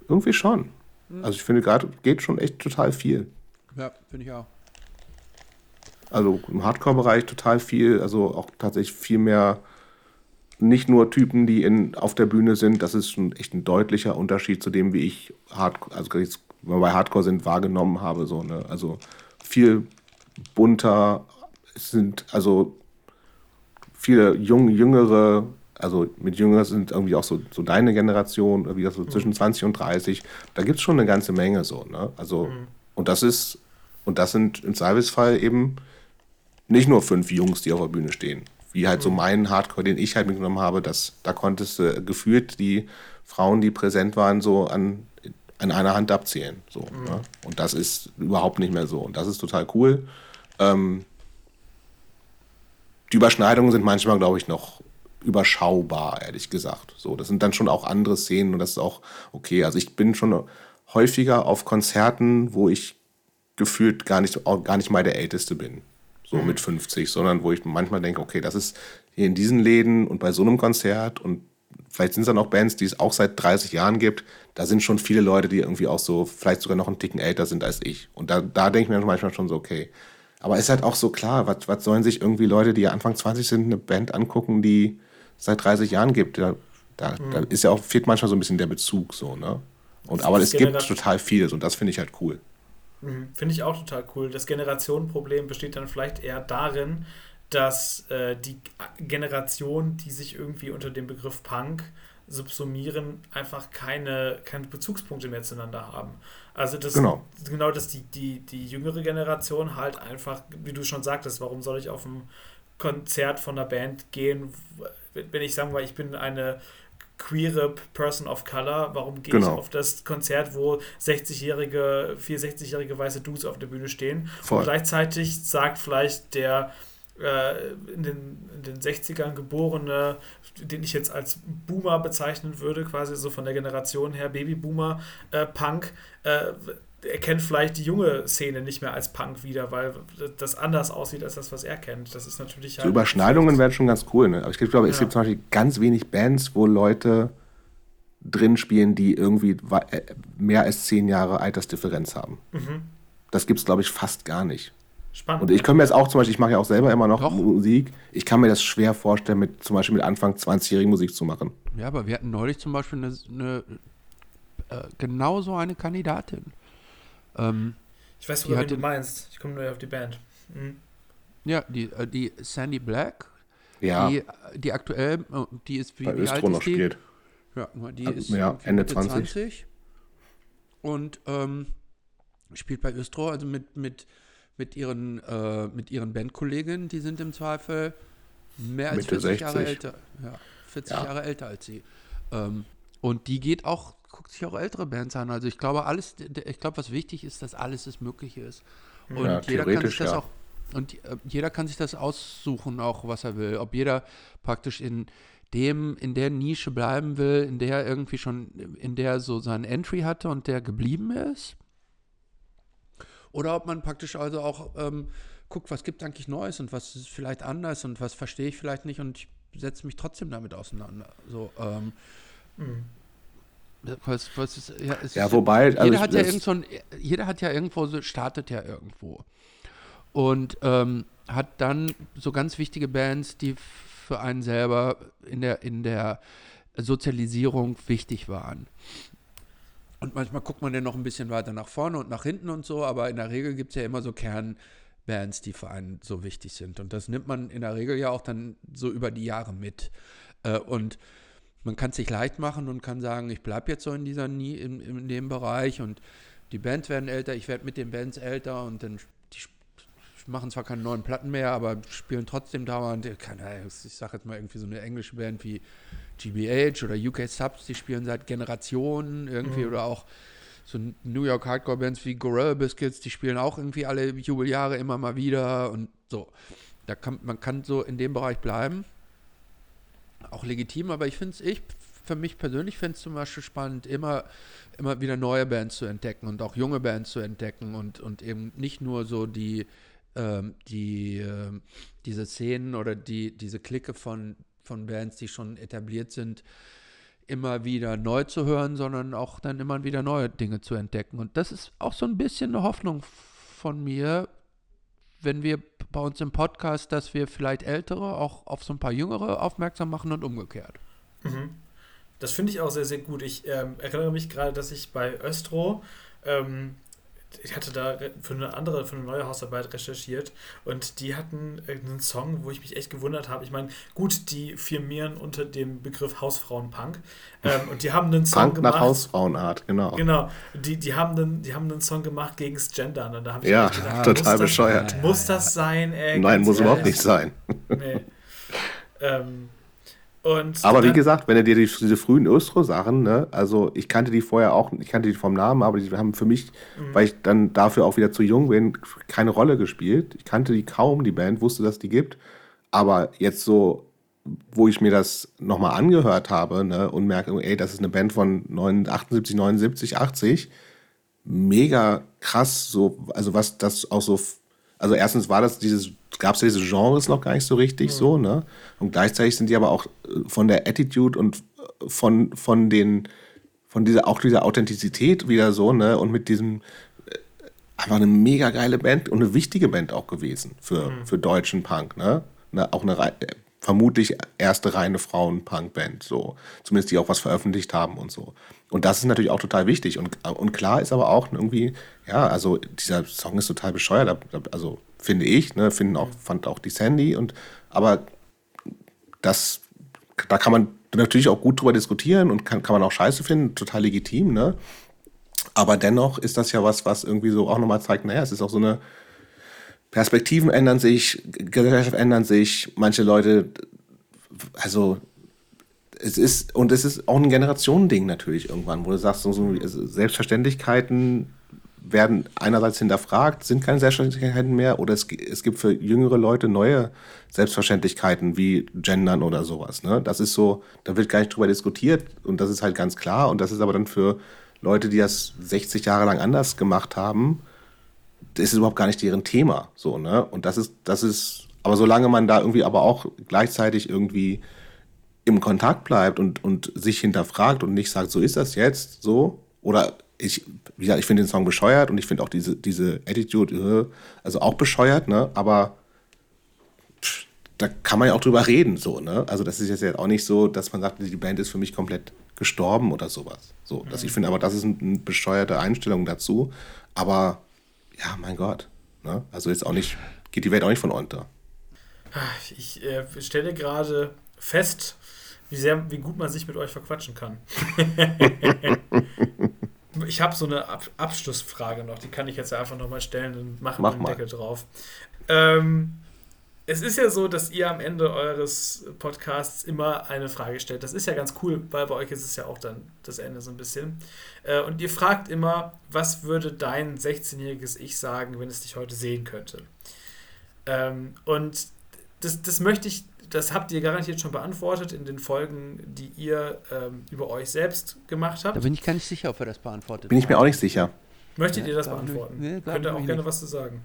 Irgendwie schon. Mhm. Also ich finde gerade geht schon echt total viel. Ja, finde ich auch. Also im Hardcore-Bereich total viel, also auch tatsächlich viel mehr nicht nur Typen, die in, auf der Bühne sind, das ist schon echt ein deutlicher Unterschied zu dem, wie ich Hardcore, also jetzt, wenn wir bei Hardcore sind, wahrgenommen habe. So, ne? Also viel bunter, es sind also viele jung, jüngere also mit Jünger sind irgendwie auch so, so deine Generation, wie das so mhm. zwischen 20 und 30. Da gibt es schon eine ganze Menge so. Ne? Also, mhm. und das ist, und das sind im Zweifelsfall eben nicht nur fünf Jungs, die auf der Bühne stehen. Wie halt mhm. so mein Hardcore, den ich halt mitgenommen habe, dass da konntest du äh, gefühlt die Frauen, die präsent waren, so an, an einer Hand abzählen. So, mhm. ne? Und das ist überhaupt nicht mehr so. Und das ist total cool. Ähm, die Überschneidungen sind manchmal, glaube ich, noch überschaubar, ehrlich gesagt. So, das sind dann schon auch andere Szenen und das ist auch okay. Also ich bin schon häufiger auf Konzerten, wo ich gefühlt gar nicht, gar nicht mal der Älteste bin. So mhm. mit 50, sondern wo ich manchmal denke, okay, das ist hier in diesen Läden und bei so einem Konzert und vielleicht sind es dann auch Bands, die es auch seit 30 Jahren gibt. Da sind schon viele Leute, die irgendwie auch so, vielleicht sogar noch einen Ticken älter sind als ich. Und da, da denke ich mir manchmal schon so, okay. Aber ist halt auch so klar, was, was sollen sich irgendwie Leute, die Anfang 20 sind, eine Band angucken, die seit 30 Jahren gibt? Da, da, mhm. da ist ja auch, fehlt manchmal so ein bisschen der Bezug so, ne? Und, aber es gibt total vieles und das finde ich halt cool. Mhm. Finde ich auch total cool. Das Generationenproblem besteht dann vielleicht eher darin, dass äh, die Generation, die sich irgendwie unter dem Begriff Punk subsumieren, einfach keine, keine Bezugspunkte mehr zueinander haben. Also das genau, genau dass die, die, die jüngere Generation halt einfach, wie du schon sagtest, warum soll ich auf ein Konzert von einer Band gehen, wenn ich sagen will, ich bin eine queere Person of Color, warum gehe genau. ich auf das Konzert, wo 60-jährige, 64-jährige weiße Dudes auf der Bühne stehen Voll. und gleichzeitig sagt vielleicht der äh, in, den, in den 60ern geborene, den ich jetzt als Boomer bezeichnen würde, quasi so von der Generation her, Babyboomer, äh, Punk, äh, erkennt vielleicht die junge Szene nicht mehr als Punk wieder, weil das anders aussieht als das, was er kennt. Das ist natürlich halt. So Überschneidungen wären schon ganz cool, ne? Aber ich glaube, es ja. gibt zum Beispiel ganz wenig Bands, wo Leute drin spielen, die irgendwie äh, mehr als zehn Jahre Altersdifferenz haben. Mhm. Das gibt es, glaube ich, fast gar nicht. Spannend. Und ich kann mir jetzt auch zum Beispiel, ich mache ja auch selber immer noch Doch. Musik, ich kann mir das schwer vorstellen, mit zum Beispiel mit Anfang 20-jährigen Musik zu machen. Ja, aber wir hatten neulich zum Beispiel eine, eine äh, genauso eine Kandidatin. Ähm, ich weiß wen du meinst. Ich komme nur auf die Band. Mhm. Ja, die, äh, die Sandy Black. Ja. Die, die aktuell, äh, die ist wie, Bei wie alt ist noch die? Spielt. Ja, die ist ja, Ende 20. 20. Und ähm, spielt bei Östro, also mit, mit mit ihren, äh, mit ihren Bandkolleginnen, die sind im Zweifel mehr als Mitte 40 60. Jahre älter. Ja, 40 ja. Jahre älter als sie. Ähm, und die geht auch, guckt sich auch ältere Bands an. Also ich glaube, alles, ich glaube, was wichtig ist, dass alles das Mögliche ist. Und ja, jeder kann sich das ja. auch, und äh, jeder kann sich das aussuchen, auch was er will. Ob jeder praktisch in dem, in der Nische bleiben will, in der er irgendwie schon, in der er so seinen Entry hatte und der geblieben ist oder ob man praktisch also auch ähm, guckt, was gibt es eigentlich Neues und was ist vielleicht anders und was verstehe ich vielleicht nicht und ich setze mich trotzdem damit auseinander. So, ähm, mhm. Was, was ist, ja, ja wobei. Jeder, also hat ja irgend so ein, jeder hat ja irgendwo, so, startet ja irgendwo. Und ähm, hat dann so ganz wichtige Bands, die für einen selber in der, in der Sozialisierung wichtig waren. Und manchmal guckt man dann noch ein bisschen weiter nach vorne und nach hinten und so, aber in der Regel gibt es ja immer so Kernbands, die für einen so wichtig sind. Und das nimmt man in der Regel ja auch dann so über die Jahre mit. Äh, und man kann es sich leicht machen und kann sagen, ich bleibe jetzt so in dieser in, in dem Bereich und die Bands werden älter, ich werde mit den Bands älter und dann machen zwar keine neuen Platten mehr, aber spielen trotzdem dauernd, keine, ich sage jetzt mal irgendwie so eine englische Band wie GBH oder UK Subs, die spielen seit Generationen irgendwie mhm. oder auch so New York Hardcore Bands wie Gorilla Biscuits, die spielen auch irgendwie alle Jubeljahre immer mal wieder und so. Da kann, man kann so in dem Bereich bleiben. Auch legitim, aber ich finde es, ich für mich persönlich finde es zum Beispiel spannend, immer, immer wieder neue Bands zu entdecken und auch junge Bands zu entdecken und, und eben nicht nur so die, ähm, die, äh, diese Szenen oder die, diese Clique von von Bands, die schon etabliert sind, immer wieder neu zu hören, sondern auch dann immer wieder neue Dinge zu entdecken. Und das ist auch so ein bisschen eine Hoffnung von mir, wenn wir bei uns im Podcast, dass wir vielleicht Ältere auch auf so ein paar Jüngere aufmerksam machen und umgekehrt. Mhm. Das finde ich auch sehr, sehr gut. Ich ähm, erinnere mich gerade, dass ich bei Östro ähm, ich hatte da für eine andere, für eine neue Hausarbeit recherchiert und die hatten einen Song, wo ich mich echt gewundert habe. Ich meine, gut, die firmieren unter dem Begriff Hausfrauenpunk ähm, und die haben einen Song Punk gemacht. nach Hausfrauenart, genau. Genau, die, die, haben einen, die haben einen Song gemacht gegen das Gendern und da habe ich ja, gedacht, total bescheuert. Das, muss das sein? Ey, Nein, muss ehrlich. überhaupt nicht sein. Nee. ähm, und aber wie gesagt, wenn du dir die, diese frühen Östro-Sachen, ne, also ich kannte die vorher auch, ich kannte die vom Namen, aber die haben für mich, mhm. weil ich dann dafür auch wieder zu jung bin, keine Rolle gespielt. Ich kannte die kaum, die Band, wusste, dass die gibt. Aber jetzt so, wo ich mir das nochmal angehört habe ne, und merke, ey, das ist eine Band von 78, 79, 80, mega krass, so, also was das auch so, also erstens war das dieses, gab es ja diese Genres noch gar nicht so richtig mhm. so, ne? Und gleichzeitig sind die aber auch äh, von der Attitude und äh, von, von den, von dieser, auch dieser Authentizität wieder so, ne? Und mit diesem, äh, einfach eine mega geile Band und eine wichtige Band auch gewesen für, mhm. für deutschen Punk, ne? ne auch eine vermutlich erste reine Frauen-Punk-Band, so. Zumindest die auch was veröffentlicht haben und so. Und das ist natürlich auch total wichtig. Und, und klar ist aber auch irgendwie, ja, also dieser Song ist total bescheuert, also finde ich, ne, finden auch, fand auch die Sandy und, aber das, da kann man natürlich auch gut drüber diskutieren und kann, kann man auch scheiße finden, total legitim, ne. Aber dennoch ist das ja was, was irgendwie so auch nochmal zeigt, naja, es ist auch so eine, Perspektiven ändern sich, Gesellschaft ändern sich, manche Leute, also es ist, und es ist auch ein Generationending natürlich irgendwann, wo du sagst, so, so Selbstverständlichkeiten werden einerseits hinterfragt, sind keine Selbstverständlichkeiten mehr, oder es, es gibt für jüngere Leute neue Selbstverständlichkeiten wie Gendern oder sowas. Ne? Das ist so, da wird gar nicht drüber diskutiert und das ist halt ganz klar. Und das ist aber dann für Leute, die das 60 Jahre lang anders gemacht haben, das ist überhaupt gar nicht deren Thema. So, ne? Und das ist, das ist, aber solange man da irgendwie aber auch gleichzeitig irgendwie im Kontakt bleibt und, und sich hinterfragt und nicht sagt, so ist das jetzt, so, oder ich, wie gesagt, ich finde den Song bescheuert und ich finde auch diese, diese Attitude, äh, also auch bescheuert, ne? Aber pff, da kann man ja auch drüber reden, so, ne? Also das ist jetzt ja auch nicht so, dass man sagt, die Band ist für mich komplett gestorben oder sowas. So, dass ich finde, aber das ist eine bescheuerte Einstellung dazu. Aber ja, mein Gott. Ne? Also jetzt auch nicht, geht die Welt auch nicht von unter. Ich äh, stelle gerade fest, wie sehr, wie gut man sich mit euch verquatschen kann. ich habe so eine Ab Abschlussfrage noch, die kann ich jetzt einfach nochmal stellen und machen Mach den Deckel drauf. Ähm, es ist ja so, dass ihr am Ende eures Podcasts immer eine Frage stellt. Das ist ja ganz cool, weil bei euch ist es ja auch dann das Ende so ein bisschen. Äh, und ihr fragt immer, was würde dein 16-jähriges Ich sagen, wenn es dich heute sehen könnte? Ähm, und das, das möchte ich, das habt ihr garantiert schon beantwortet in den Folgen, die ihr ähm, über euch selbst gemacht habt. Da bin ich gar nicht sicher, ob wir das beantwortet Bin ich mir auch nicht sicher. Möchtet ihr das beantworten? Nee, Könnt ihr auch gerne nicht. was zu sagen.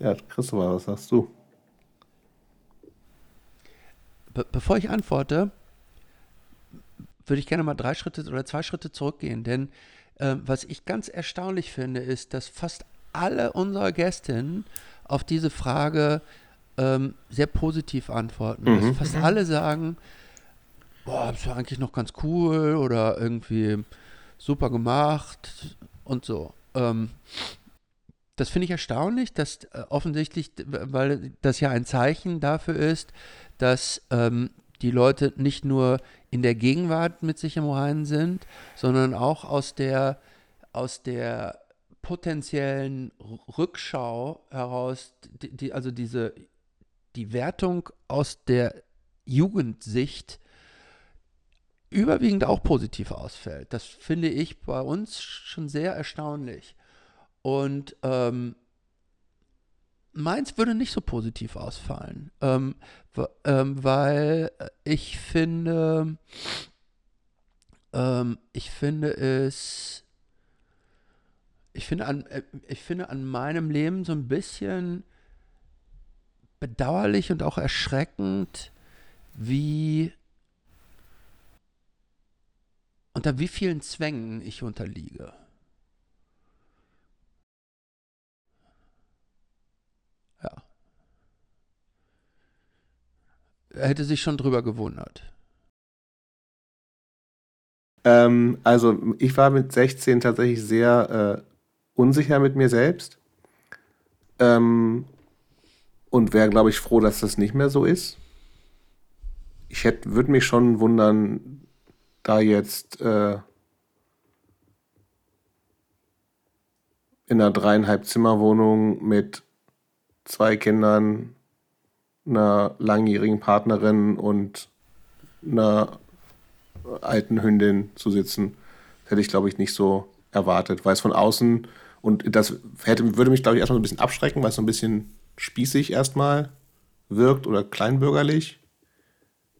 Ja, Christopher, was sagst du? Be bevor ich antworte, würde ich gerne mal drei Schritte oder zwei Schritte zurückgehen. Denn äh, was ich ganz erstaunlich finde, ist, dass fast alle unserer Gästinnen auf diese Frage ähm, sehr positiv antworten. Mhm. Also fast mhm. alle sagen, boah, das war eigentlich noch ganz cool oder irgendwie super gemacht und so. Ähm, das finde ich erstaunlich, dass äh, offensichtlich, weil das ja ein Zeichen dafür ist, dass ähm, die Leute nicht nur in der Gegenwart mit sich im Reinen sind, sondern auch aus der, aus der potenziellen Rückschau heraus, die, die, also diese, die Wertung aus der Jugendsicht überwiegend auch positiv ausfällt. Das finde ich bei uns schon sehr erstaunlich. Und ähm, meins würde nicht so positiv ausfallen, ähm, ähm, weil ich finde, ähm, ich finde es, ich finde an, äh, ich finde an meinem Leben so ein bisschen bedauerlich und auch erschreckend, wie unter wie vielen Zwängen ich unterliege. Er hätte sich schon drüber gewundert. Ähm, also ich war mit 16 tatsächlich sehr äh, unsicher mit mir selbst. Ähm, und wäre, glaube ich, froh, dass das nicht mehr so ist. Ich würde mich schon wundern, da jetzt äh, in einer dreieinhalb Zimmerwohnung mit zwei Kindern einer langjährigen Partnerin und einer alten Hündin zu sitzen. Das hätte ich, glaube ich, nicht so erwartet, weil es von außen und das hätte, würde mich, glaube ich, erstmal so ein bisschen abschrecken, weil es so ein bisschen spießig erstmal wirkt oder kleinbürgerlich.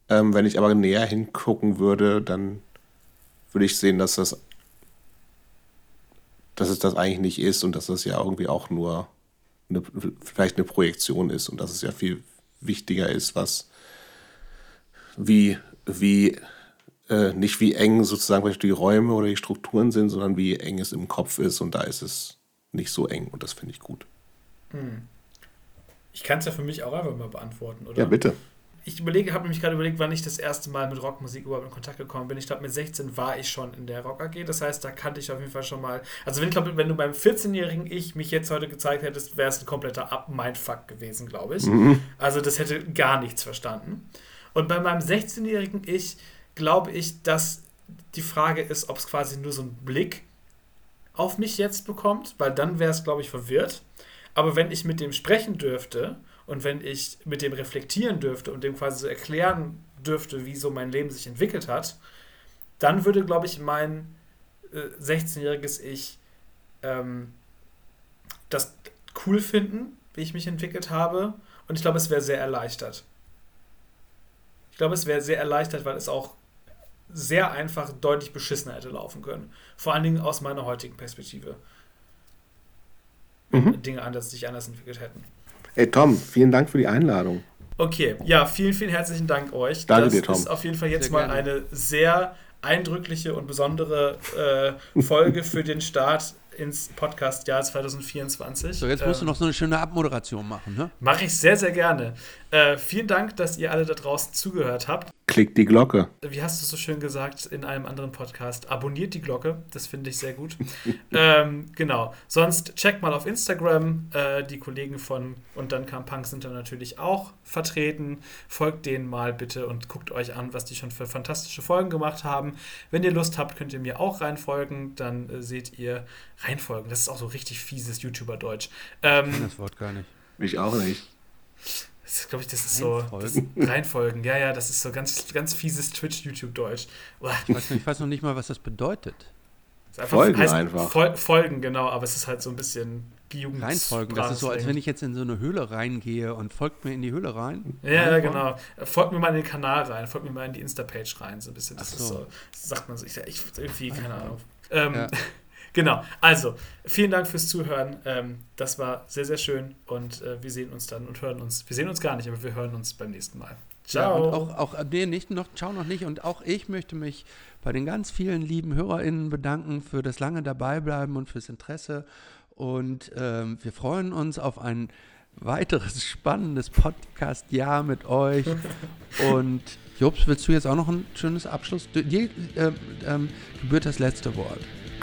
Ähm, wenn ich aber näher hingucken würde, dann würde ich sehen, dass das dass es das eigentlich nicht ist und dass das ja irgendwie auch nur eine, vielleicht eine Projektion ist und dass es ja viel wichtiger ist, was wie, wie äh, nicht wie eng sozusagen die Räume oder die Strukturen sind, sondern wie eng es im Kopf ist und da ist es nicht so eng und das finde ich gut. Hm. Ich kann es ja für mich auch einfach mal beantworten, oder? Ja, bitte ich überlege, habe mich gerade überlegt, wann ich das erste Mal mit Rockmusik überhaupt in Kontakt gekommen bin. Ich glaube, mit 16 war ich schon in der Rock AG. Das heißt, da kannte ich auf jeden Fall schon mal. Also, wenn, ich glaub, wenn du beim 14-jährigen Ich mich jetzt heute gezeigt hättest, wäre es ein kompletter Up-Mindfuck gewesen, glaube ich. Mhm. Also, das hätte gar nichts verstanden. Und bei meinem 16-jährigen Ich glaube ich, dass die Frage ist, ob es quasi nur so einen Blick auf mich jetzt bekommt, weil dann wäre es, glaube ich, verwirrt. Aber wenn ich mit dem sprechen dürfte und wenn ich mit dem reflektieren dürfte und dem quasi so erklären dürfte, wie so mein Leben sich entwickelt hat, dann würde, glaube ich, mein äh, 16-jähriges Ich ähm, das cool finden, wie ich mich entwickelt habe. Und ich glaube, es wäre sehr erleichtert. Ich glaube, es wäre sehr erleichtert, weil es auch sehr einfach deutlich beschissener hätte laufen können. Vor allen Dingen aus meiner heutigen Perspektive. Mhm. Dinge anders, sich anders entwickelt hätten. Ey Tom, vielen Dank für die Einladung. Okay, ja, vielen, vielen herzlichen Dank euch. Danke das dir, Tom. Das ist auf jeden Fall jetzt sehr mal gerne. eine sehr eindrückliche und besondere äh, Folge für den Start ins Podcast-Jahr 2024. So, jetzt musst ähm, du noch so eine schöne Abmoderation machen, ne? Mache ich sehr, sehr gerne. Äh, vielen Dank, dass ihr alle da draußen zugehört habt. Klickt die Glocke. Wie hast du es so schön gesagt in einem anderen Podcast? Abonniert die Glocke, das finde ich sehr gut. ähm, genau. Sonst checkt mal auf Instagram. Äh, die Kollegen von Und dann kam Punk sind da natürlich auch vertreten. Folgt denen mal bitte und guckt euch an, was die schon für fantastische Folgen gemacht haben. Wenn ihr Lust habt, könnt ihr mir auch reinfolgen. Dann äh, seht ihr reinfolgen. Das ist auch so richtig fieses YouTuber-Deutsch. Ähm, ich das Wort gar nicht. Ich auch nicht. Das glaube ich, das ist so. Das, reinfolgen, ja, ja, das ist so ganz, ganz fieses Twitch-YouTube-Deutsch. Ich, ich weiß noch nicht mal, was das bedeutet. Das einfach, folgen einfach. Fol folgen, genau, aber es ist halt so ein bisschen Jugend. Reinfolgen, das ist so, als wenn ich jetzt in so eine Höhle reingehe und folgt mir in die Höhle rein. Ja, ja genau. Folgt mir mal in den Kanal rein, folgt mir mal in die Insta-Page rein, so ein bisschen. Das so. ist so, das sagt man so, ich, ich irgendwie, keine Ahnung. Ähm, ja. Genau, also vielen Dank fürs Zuhören. Ähm, das war sehr, sehr schön und äh, wir sehen uns dann und hören uns. Wir sehen uns gar nicht, aber wir hören uns beim nächsten Mal. Ciao. Ja, und auch, auch äh, nee, nicht noch, ciao noch nicht. Und auch ich möchte mich bei den ganz vielen lieben HörerInnen bedanken für das lange Dabeibleiben und fürs Interesse. Und ähm, wir freuen uns auf ein weiteres spannendes Podcast-Jahr mit euch. und Jobs, willst du jetzt auch noch ein schönes Abschluss? Dir äh, ähm, gebührt das letzte Wort.